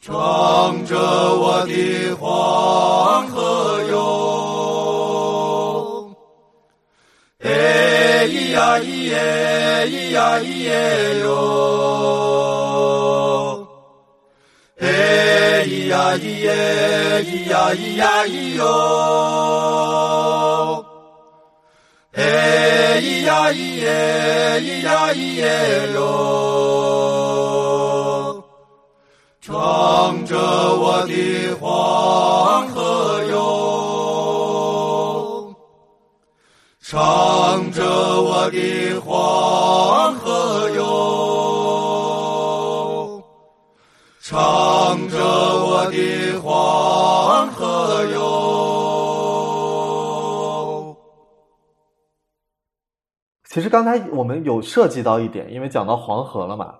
Speaker 4: 唱着我的黄河哟。哎咿呀咿耶，咿呀咿耶哟。呀咿耶，咿呀咿呀咿哟。哎咿呀咿耶，咿呀咿耶哟。唱着我的黄河哟。唱着我的黄河哟，的黄河哟。
Speaker 1: 其实刚才我们有涉及到一点，因为讲到黄河了嘛，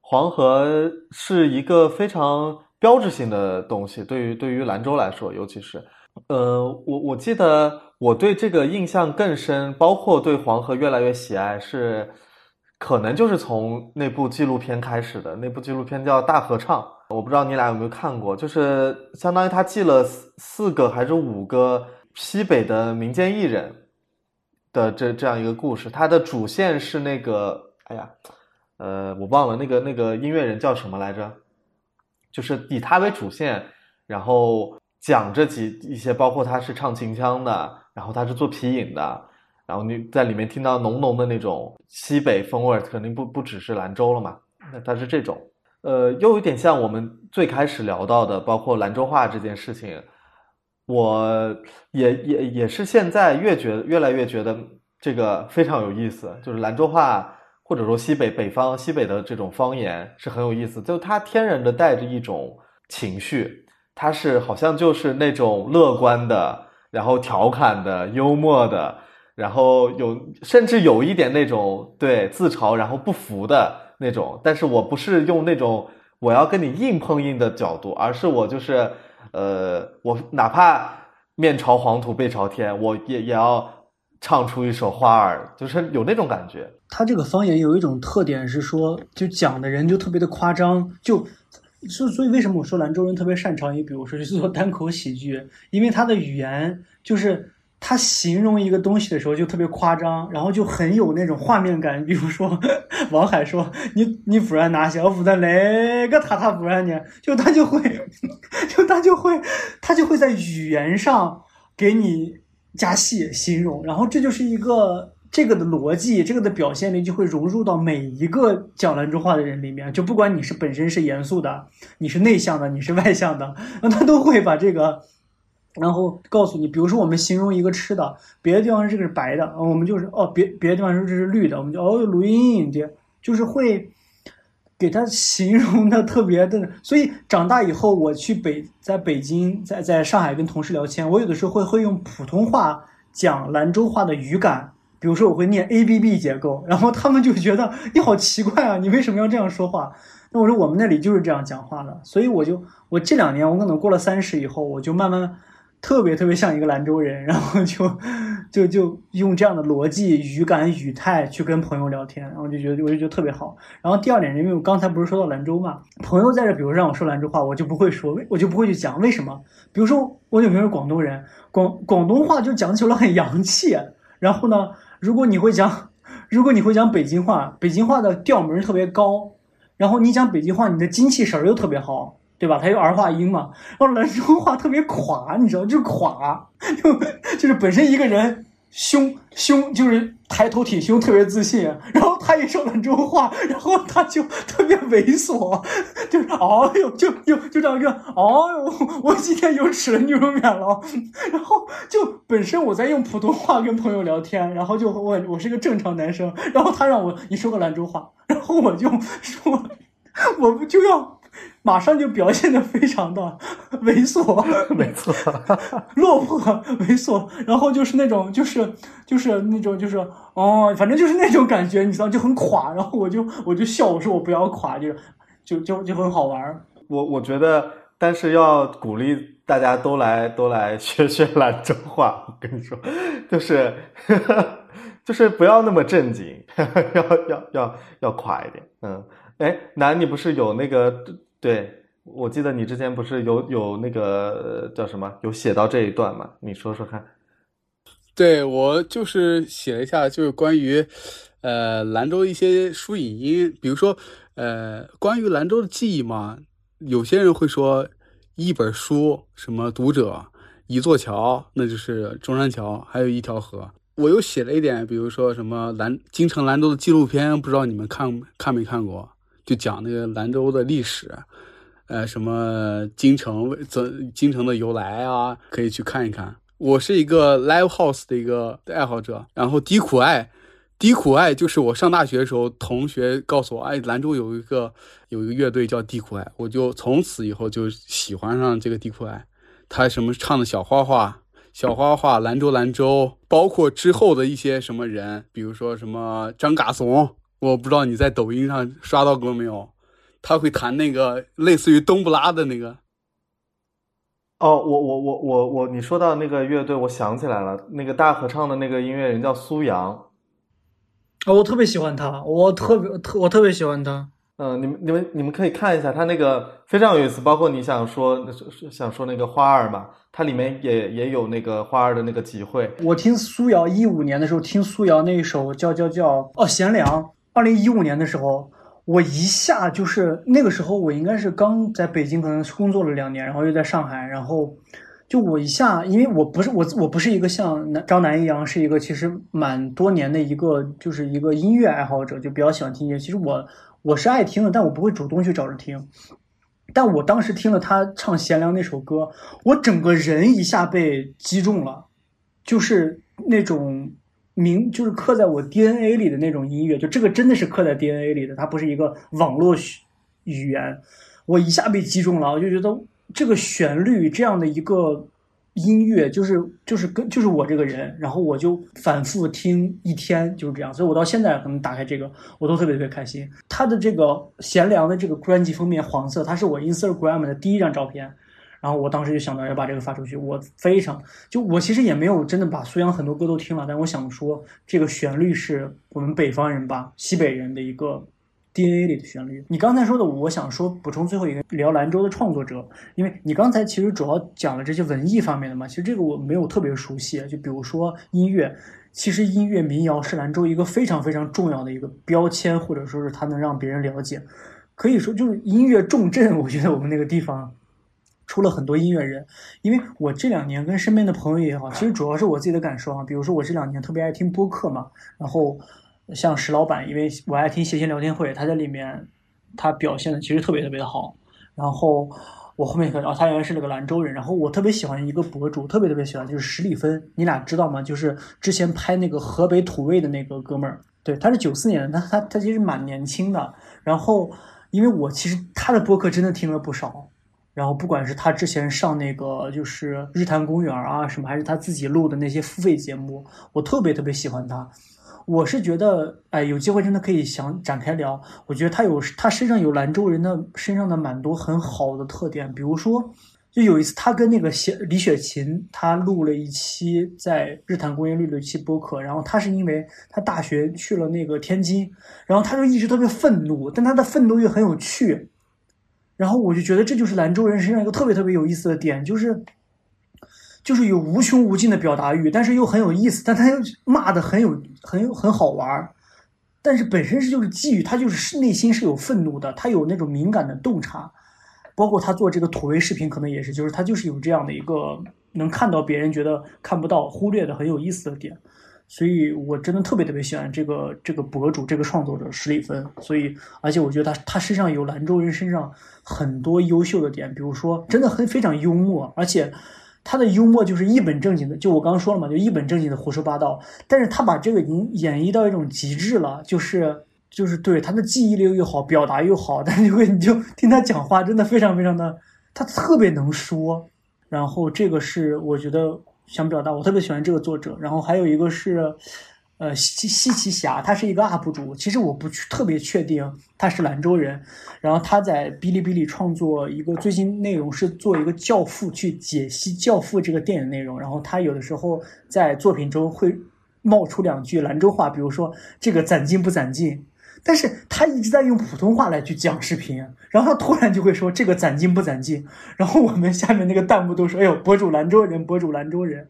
Speaker 1: 黄河是一个非常标志性的东西，对于对于兰州来说，尤其是，呃，我我记得我对这个印象更深，包括对黄河越来越喜爱，是可能就是从那部纪录片开始的。那部纪录片叫《大合唱》，我不知道你俩有没有看过，就是相当于他记了四四个还是五个西北的民间艺人。的这这样一个故事，它的主线是那个哎呀，呃，我忘了那个那个音乐人叫什么来着，就是以他为主线，然后讲这几一些，包括他是唱秦腔的，然后他是做皮影的，然后你在里面听到浓浓的那种西北风味，肯定不不只是兰州了嘛，那他是这种，呃，又有点像我们最开始聊到的，包括兰州话这件事情。我也也也是现在越觉越来越觉得这个非常有意思，就是兰州话或者说西北北方西北的这种方言是很有意思，就它天然的带着一种情绪，它是好像就是那种乐观的，然后调侃的、幽默的，然后有甚至有一点那种对自嘲然后不服的那种，但是我不是用那种我要跟你硬碰硬的角度，而是我就是。呃，我哪怕面朝黄土背朝天，我也也要唱出一首花儿，就是有那种感觉。
Speaker 3: 他这个方言有一种特点是说，就讲的人就特别的夸张，就，所所以为什么我说兰州人特别擅长于，比如说去做单口喜剧，因为他的语言就是。他形容一个东西的时候就特别夸张，然后就很有那种画面感。比如说，王海说：“你你不然拿小斧的那个塔塔不然呢？”就他就会，就他就会，他就会在语言上给你加戏形容，然后这就是一个这个的逻辑，这个的表现力就会融入到每一个讲兰州话的人里面。就不管你是本身是严肃的，你是内向的，你是外向的，那他都会把这个。然后告诉你，比如说我们形容一个吃的，别的地方这个是白的，我们就是哦，别别的地方说这是绿的，我们就哦录音的，就是会给他形容的特别的。所以长大以后，我去北，在北京，在在上海跟同事聊天，我有的时候会会用普通话讲兰州话的语感，比如说我会念 A B B 结构，然后他们就觉得你好奇怪啊，你为什么要这样说话？那我说我们那里就是这样讲话的，所以我就我这两年我可能过了三十以后，我就慢慢。特别特别像一个兰州人，然后就就就用这样的逻辑、语感、语态去跟朋友聊天，然后就觉得我就觉得特别好。然后第二点，因为我刚才不是说到兰州嘛，朋友在这，比如让我说兰州话，我就不会说，我就不会去讲为什么。比如说我女朋友是广东人，广广东话就讲起来很洋气。然后呢，如果你会讲，如果你会讲北京话，北京话的调门特别高，然后你讲北京话，你的精气神又特别好。对吧？他有儿化音嘛，然后兰州话特别垮，你知道，就是垮，就就是本身一个人胸胸就是抬头挺胸，特别自信，然后他一说兰州话，然后他就特别猥琐，就是哎呦，就就就这样个，哎呦，我今天又吃了牛肉面了，然后就本身我在用普通话跟朋友聊天，然后就我我是个正常男生，然后他让我你说个兰州话，然后我就说，我不就要。马上就表现的非常的猥琐，
Speaker 1: 没错，
Speaker 3: 落魄猥琐，然后就是那种就是就是那种就是哦，反正就是那种感觉，你知道就很垮，然后我就我就笑，我说我不要垮，就就就就很好玩。
Speaker 1: 我我觉得，但是要鼓励大家都来都来学 学兰州话，我跟你说，就是 就是不要那么正经，要要要要垮一点。嗯，哎，南，你不是有那个？对，我记得你之前不是有有那个叫什么，有写到这一段吗？你说说看。
Speaker 2: 对我就是写了一下，就是关于呃兰州一些书影音，比如说呃关于兰州的记忆嘛，有些人会说一本书，什么读者，一座桥，那就是中山桥，还有一条河。我又写了一点，比如说什么兰京城兰州的纪录片，不知道你们看看没看过？就讲那个兰州的历史，呃，什么京城怎京城的由来啊，可以去看一看。我是一个 live house 的一个爱好者，然后低苦爱，低苦爱就是我上大学的时候，同学告诉我，哎，兰州有一个有一个乐队叫低苦爱，我就从此以后就喜欢上这个低苦爱。他什么唱的小花花，小花花，兰州兰州，包括之后的一些什么人，比如说什么张嘎怂。我不知道你在抖音上刷到过没有？他会弹那个类似于冬不拉的那个。
Speaker 1: 哦，我我我我我，你说到那个乐队，我想起来了，那个大合唱的那个音乐人叫苏阳。
Speaker 3: 哦，我特别喜欢他，我特别特我特别喜欢他。
Speaker 1: 嗯，你们你们你们可以看一下他那个非常有意思，包括你想说想说那个花儿嘛，它里面也也有那个花儿的那个集会。
Speaker 3: 我听苏瑶一五年的时候听苏瑶那一首叫叫叫哦贤良。二零一五年的时候，我一下就是那个时候，我应该是刚在北京可能工作了两年，然后又在上海，然后就我一下，因为我不是我我不是一个像张楠一样，是一个其实蛮多年的一个就是一个音乐爱好者，就比较喜欢听音乐。其实我我是爱听的，但我不会主动去找着听。但我当时听了他唱《贤良》那首歌，我整个人一下被击中了，就是那种。明就是刻在我 DNA 里的那种音乐，就这个真的是刻在 DNA 里的，它不是一个网络语言。我一下被击中了，我就觉得这个旋律这样的一个音乐，就是就是跟就是我这个人，然后我就反复听一天，就是这样。所以我到现在可能打开这个，我都特别特别开心。他的这个贤良的这个专辑封面黄色，它是我 Instagram 的第一张照片。然后我当时就想到要把这个发出去，我非常就我其实也没有真的把苏阳很多歌都听了，但我想说这个旋律是我们北方人吧，西北人的一个 DNA 里的旋律。你刚才说的，我想说补充最后一个聊兰州的创作者，因为你刚才其实主要讲了这些文艺方面的嘛，其实这个我没有特别熟悉，就比如说音乐，其实音乐民谣是兰州一个非常非常重要的一个标签，或者说是它能让别人了解，可以说就是音乐重镇，我觉得我们那个地方。出了很多音乐人，因为我这两年跟身边的朋友也好，其实主要是我自己的感受啊。比如说我这两年特别爱听播客嘛，然后像石老板，因为我爱听谐星聊天会，他在里面他表现的其实特别特别的好。然后我后面可哦，他原来是那个兰州人，然后我特别喜欢一个博主，特别特别喜欢就是史里芬，你俩知道吗？就是之前拍那个河北土味的那个哥们儿，对，他是九四年的，他他他其实蛮年轻的。然后因为我其实他的播客真的听了不少。然后不管是他之前上那个就是日坛公园啊什么，还是他自己录的那些付费节目，我特别特别喜欢他。我是觉得，哎，有机会真的可以想展开聊。我觉得他有他身上有兰州人的身上的蛮多很好的特点，比如说，就有一次他跟那个李雪琴，他录了一期在日坛公园录了一期播客，然后他是因为他大学去了那个天津，然后他就一直特别愤怒，但他的愤怒又很有趣。然后我就觉得这就是兰州人身上一个特别特别有意思的点，就是，就是有无穷无尽的表达欲，但是又很有意思，但他又骂的很有很有很好玩儿，但是本身是就是基于他就是内心是有愤怒的，他有那种敏感的洞察，包括他做这个土味视频可能也是，就是他就是有这样的一个能看到别人觉得看不到、忽略的很有意思的点。所以，我真的特别特别喜欢这个这个博主，这个创作者史里芬。所以，而且我觉得他他身上有兰州人身上很多优秀的点，比如说真的很非常幽默，而且他的幽默就是一本正经的。就我刚刚说了嘛，就一本正经的胡说八道。但是他把这个已经演绎到一种极致了，就是就是对他的记忆力又好，表达又好，但是会你就听他讲话，真的非常非常的，他特别能说。然后这个是我觉得。想表达，我特别喜欢这个作者。然后还有一个是，呃，西西奇侠，他是一个 UP 主。其实我不去特别确定他是兰州人。然后他在哔哩哔哩创作一个最新内容是做一个教父去解析教父这个电影内容。然后他有的时候在作品中会冒出两句兰州话，比如说这个攒劲不攒劲。但是他一直在用普通话来去讲视频，然后他突然就会说这个攒劲不攒劲，然后我们下面那个弹幕都说，哎呦，博主兰州人，博主兰州人，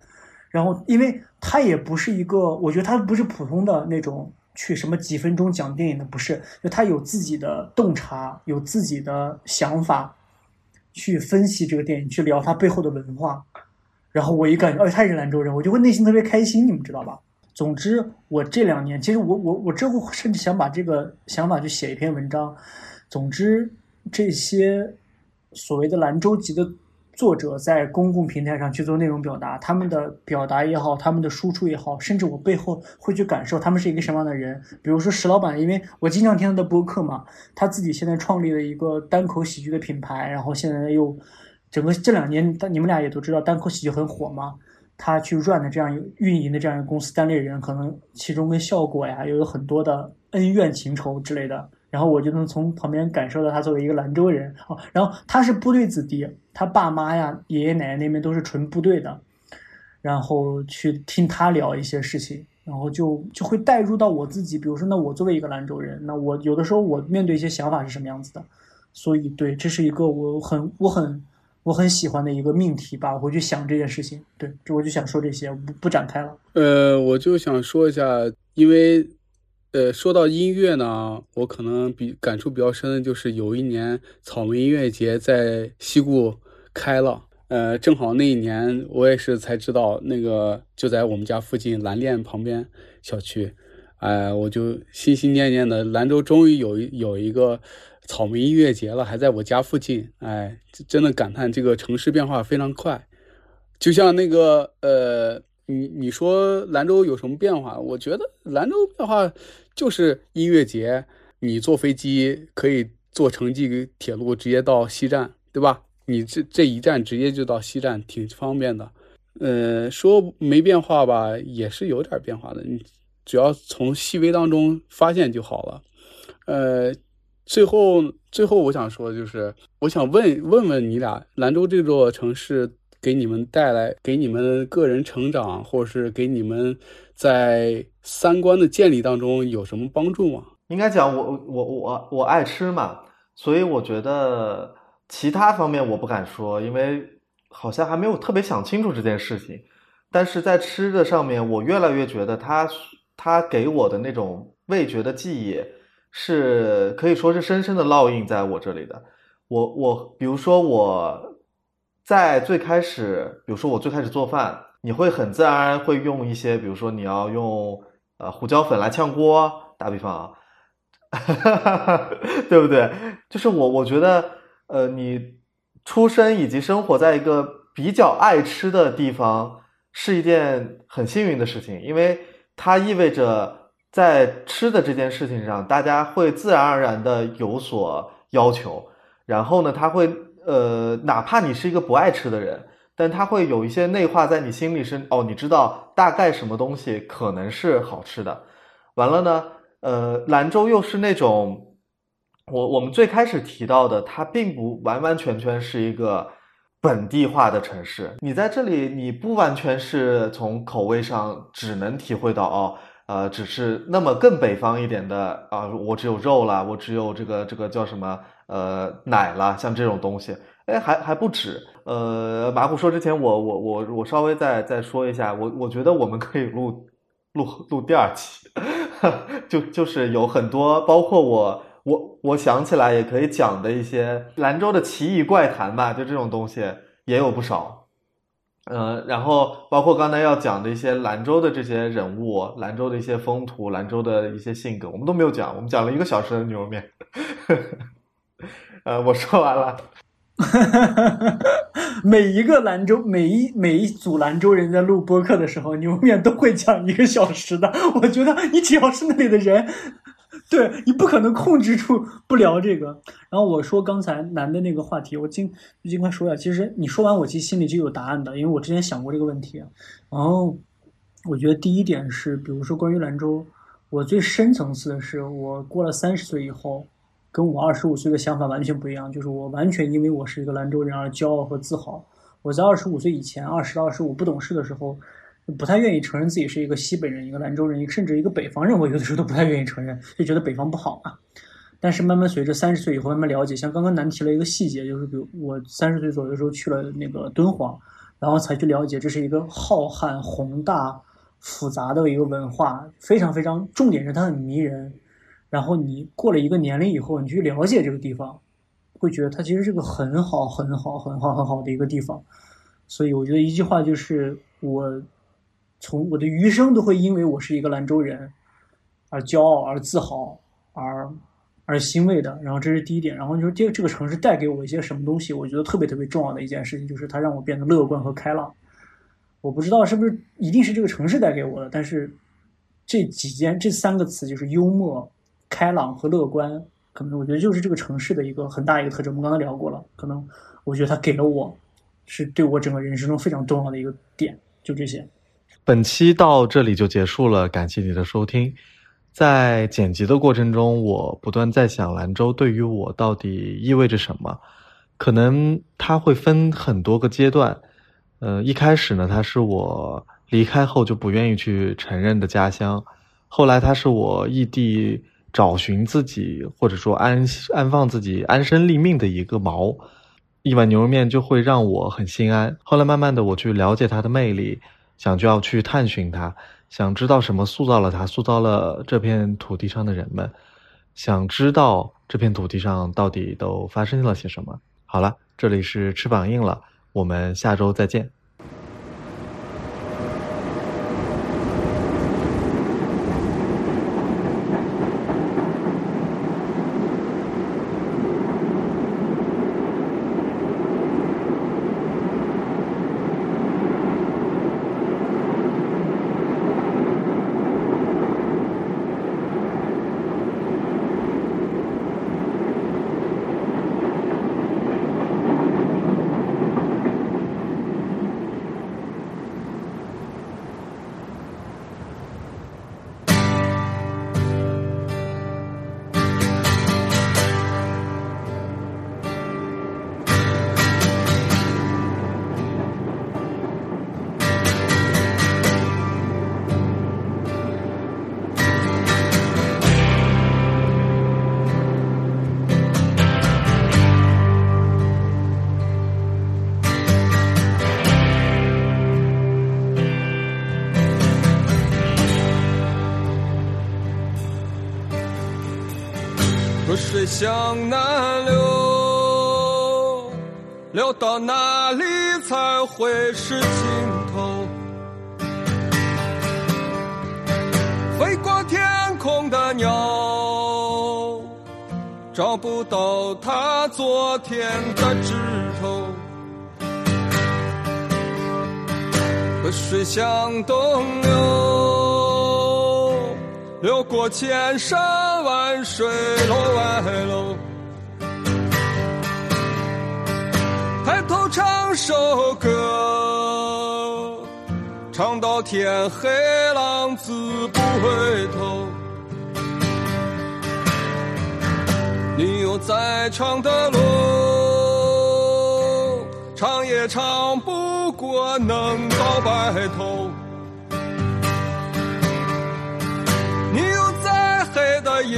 Speaker 3: 然后因为他也不是一个，我觉得他不是普通的那种去什么几分钟讲电影的，不是，就他有自己的洞察，有自己的想法，去分析这个电影，去聊他背后的文化，然后我一感觉，哎，他是兰州人，我就会内心特别开心，你们知道吧？总之，我这两年其实我我我之后甚至想把这个想法去写一篇文章。总之，这些所谓的兰州籍的作者在公共平台上去做内容表达，他们的表达也好，他们的输出也好，甚至我背后会去感受他们是一个什么样的人。比如说石老板，因为我经常听他的播客嘛，他自己现在创立了一个单口喜剧的品牌，然后现在又整个这两年，你们俩也都知道单口喜剧很火嘛。他去 run 的这样一运营的这样一个公司，单列人可能其中跟效果呀，又有很多的恩怨情仇之类的。然后我就能从旁边感受到他作为一个兰州人哦，然后他是部队子弟，他爸妈呀、爷爷奶奶那边都是纯部队的。然后去听他聊一些事情，然后就就会带入到我自己，比如说，那我作为一个兰州人，那我有的时候我面对一些想法是什么样子的？所以，对，这是一个我很我很。我很喜欢的一个命题吧，我会去想这件事情。对，这我就想说这些，不不展开了。
Speaker 2: 呃，我就想说一下，因为，呃，说到音乐呢，我可能比感触比较深的就是有一年草莓音乐节在西固开了，呃，正好那一年我也是才知道那个就在我们家附近蓝链旁边小区，哎，我就心心念念的兰州终于有有一个草莓音乐节了，还在我家附近，哎，真的感叹这个城市变化非常快，就像那个呃。你你说兰州有什么变化？我觉得兰州变化就是音乐节，你坐飞机可以坐城际铁路直接到西站，对吧？你这这一站直接就到西站，挺方便的。呃，说没变化吧，也是有点变化的。你只要从细微当中发现就好了。呃，最后最后我想说就是，我想问问问你俩，兰州这座城市。给你们带来，给你们个人成长，或者是给你们在三观的建立当中有什么帮助吗？
Speaker 1: 应该讲，我我我我爱吃嘛，所以我觉得其他方面我不敢说，因为好像还没有特别想清楚这件事情。但是在吃的上面，我越来越觉得它它给我的那种味觉的记忆，是可以说是深深的烙印在我这里的。我我比如说我。在最开始，比如说我最开始做饭，你会很自然会用一些，比如说你要用呃胡椒粉来炝锅，打比方啊，对不对？就是我我觉得，呃，你出生以及生活在一个比较爱吃的地方，是一件很幸运的事情，因为它意味着在吃的这件事情上，大家会自然而然的有所要求，然后呢，他会。呃，哪怕你是一个不爱吃的人，但他会有一些内化在你心里是哦，你知道大概什么东西可能是好吃的。完了呢，呃，兰州又是那种我我们最开始提到的，它并不完完全全是一个本地化的城市。你在这里，你不完全是从口味上只能体会到哦，呃，只是那么更北方一点的啊，我只有肉了，我只有这个这个叫什么？呃，奶了，像这种东西，哎，还还不止。呃，马虎说之前，我我我我稍微再再说一下，我我觉得我们可以录录录第二期，就就是有很多，包括我我我想起来也可以讲的一些兰州的奇异怪谈吧，就这种东西也有不少。嗯，然后包括刚才要讲的一些兰州的这些人物，兰州的一些风土，兰州的一些性格，我们都没有讲，我们讲了一个小时的牛肉面。呃，我说完了。
Speaker 3: 每一个兰州，每一每一组兰州人在录播客的时候，牛肉面都会讲一个小时的。我觉得你只要是那里的人，对你不可能控制住不聊这个。然后我说刚才男的那个话题，我尽尽快说一下。其实你说完，我其实心里就有答案的，因为我之前想过这个问题。然后我觉得第一点是，比如说关于兰州，我最深层次的是，我过了三十岁以后。跟我二十五岁的想法完全不一样，就是我完全因为我是一个兰州人而骄傲和自豪。我在二十五岁以前，二十到二十五不懂事的时候，不太愿意承认自己是一个西北人、一个兰州人，甚至一个北方人。我有的时候都不太愿意承认，就觉得北方不好嘛。但是慢慢随着三十岁以后慢慢了解，像刚刚难提了一个细节，就是比如我三十岁左右的时候去了那个敦煌，然后才去了解这是一个浩瀚宏大复杂的一个文化，非常非常重点是它很迷人。然后你过了一个年龄以后，你去了解这个地方，会觉得它其实是个很好、很好、很好、很好的一个地方。所以我觉得一句话就是：我从我的余生都会因为我是一个兰州人而骄傲、而自豪、而而欣慰的。然后这是第一点。然后就是这这个城市带给我一些什么东西？我觉得特别特别重要的一件事情就是它让我变得乐观和开朗。我不知道是不是一定是这个城市带给我的，但是这几件这三个词就是幽默。开朗和乐观，可能我觉得就是这个城市的一个很大一个特征。我们刚才聊过了，可能我觉得它给了我，是对我整个人生中非常重要的一个点。就这些。
Speaker 1: 本期到这里就结束了，感谢你的收听。在剪辑的过程中，我不断在想兰州对于我到底意味着什么。可能它会分很多个阶段。呃，一开始呢，它是我离开后就不愿意去承认的家乡。后来，它是我异地。找寻自己，或者说安安放自己安身立命的一个锚，一碗牛肉面就会让我很心安。后来慢慢的，我去了解它的魅力，想就要去探寻它，想知道什么塑造了它，塑造了这片土地上的人们，想知道这片土地上到底都发生了些什么。好了，这里是翅膀硬了，我们下周再见。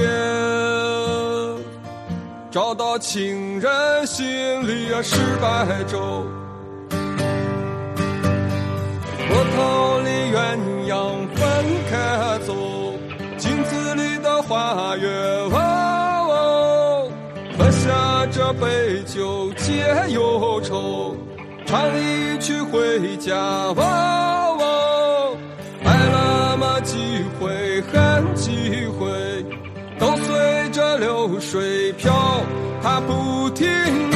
Speaker 5: 夜，找到情人心里啊是白昼。波涛里鸳鸯分开走，镜子里的花月哦哦，喝下这杯酒解忧愁，唱一曲回家哦哦，水漂，它不停。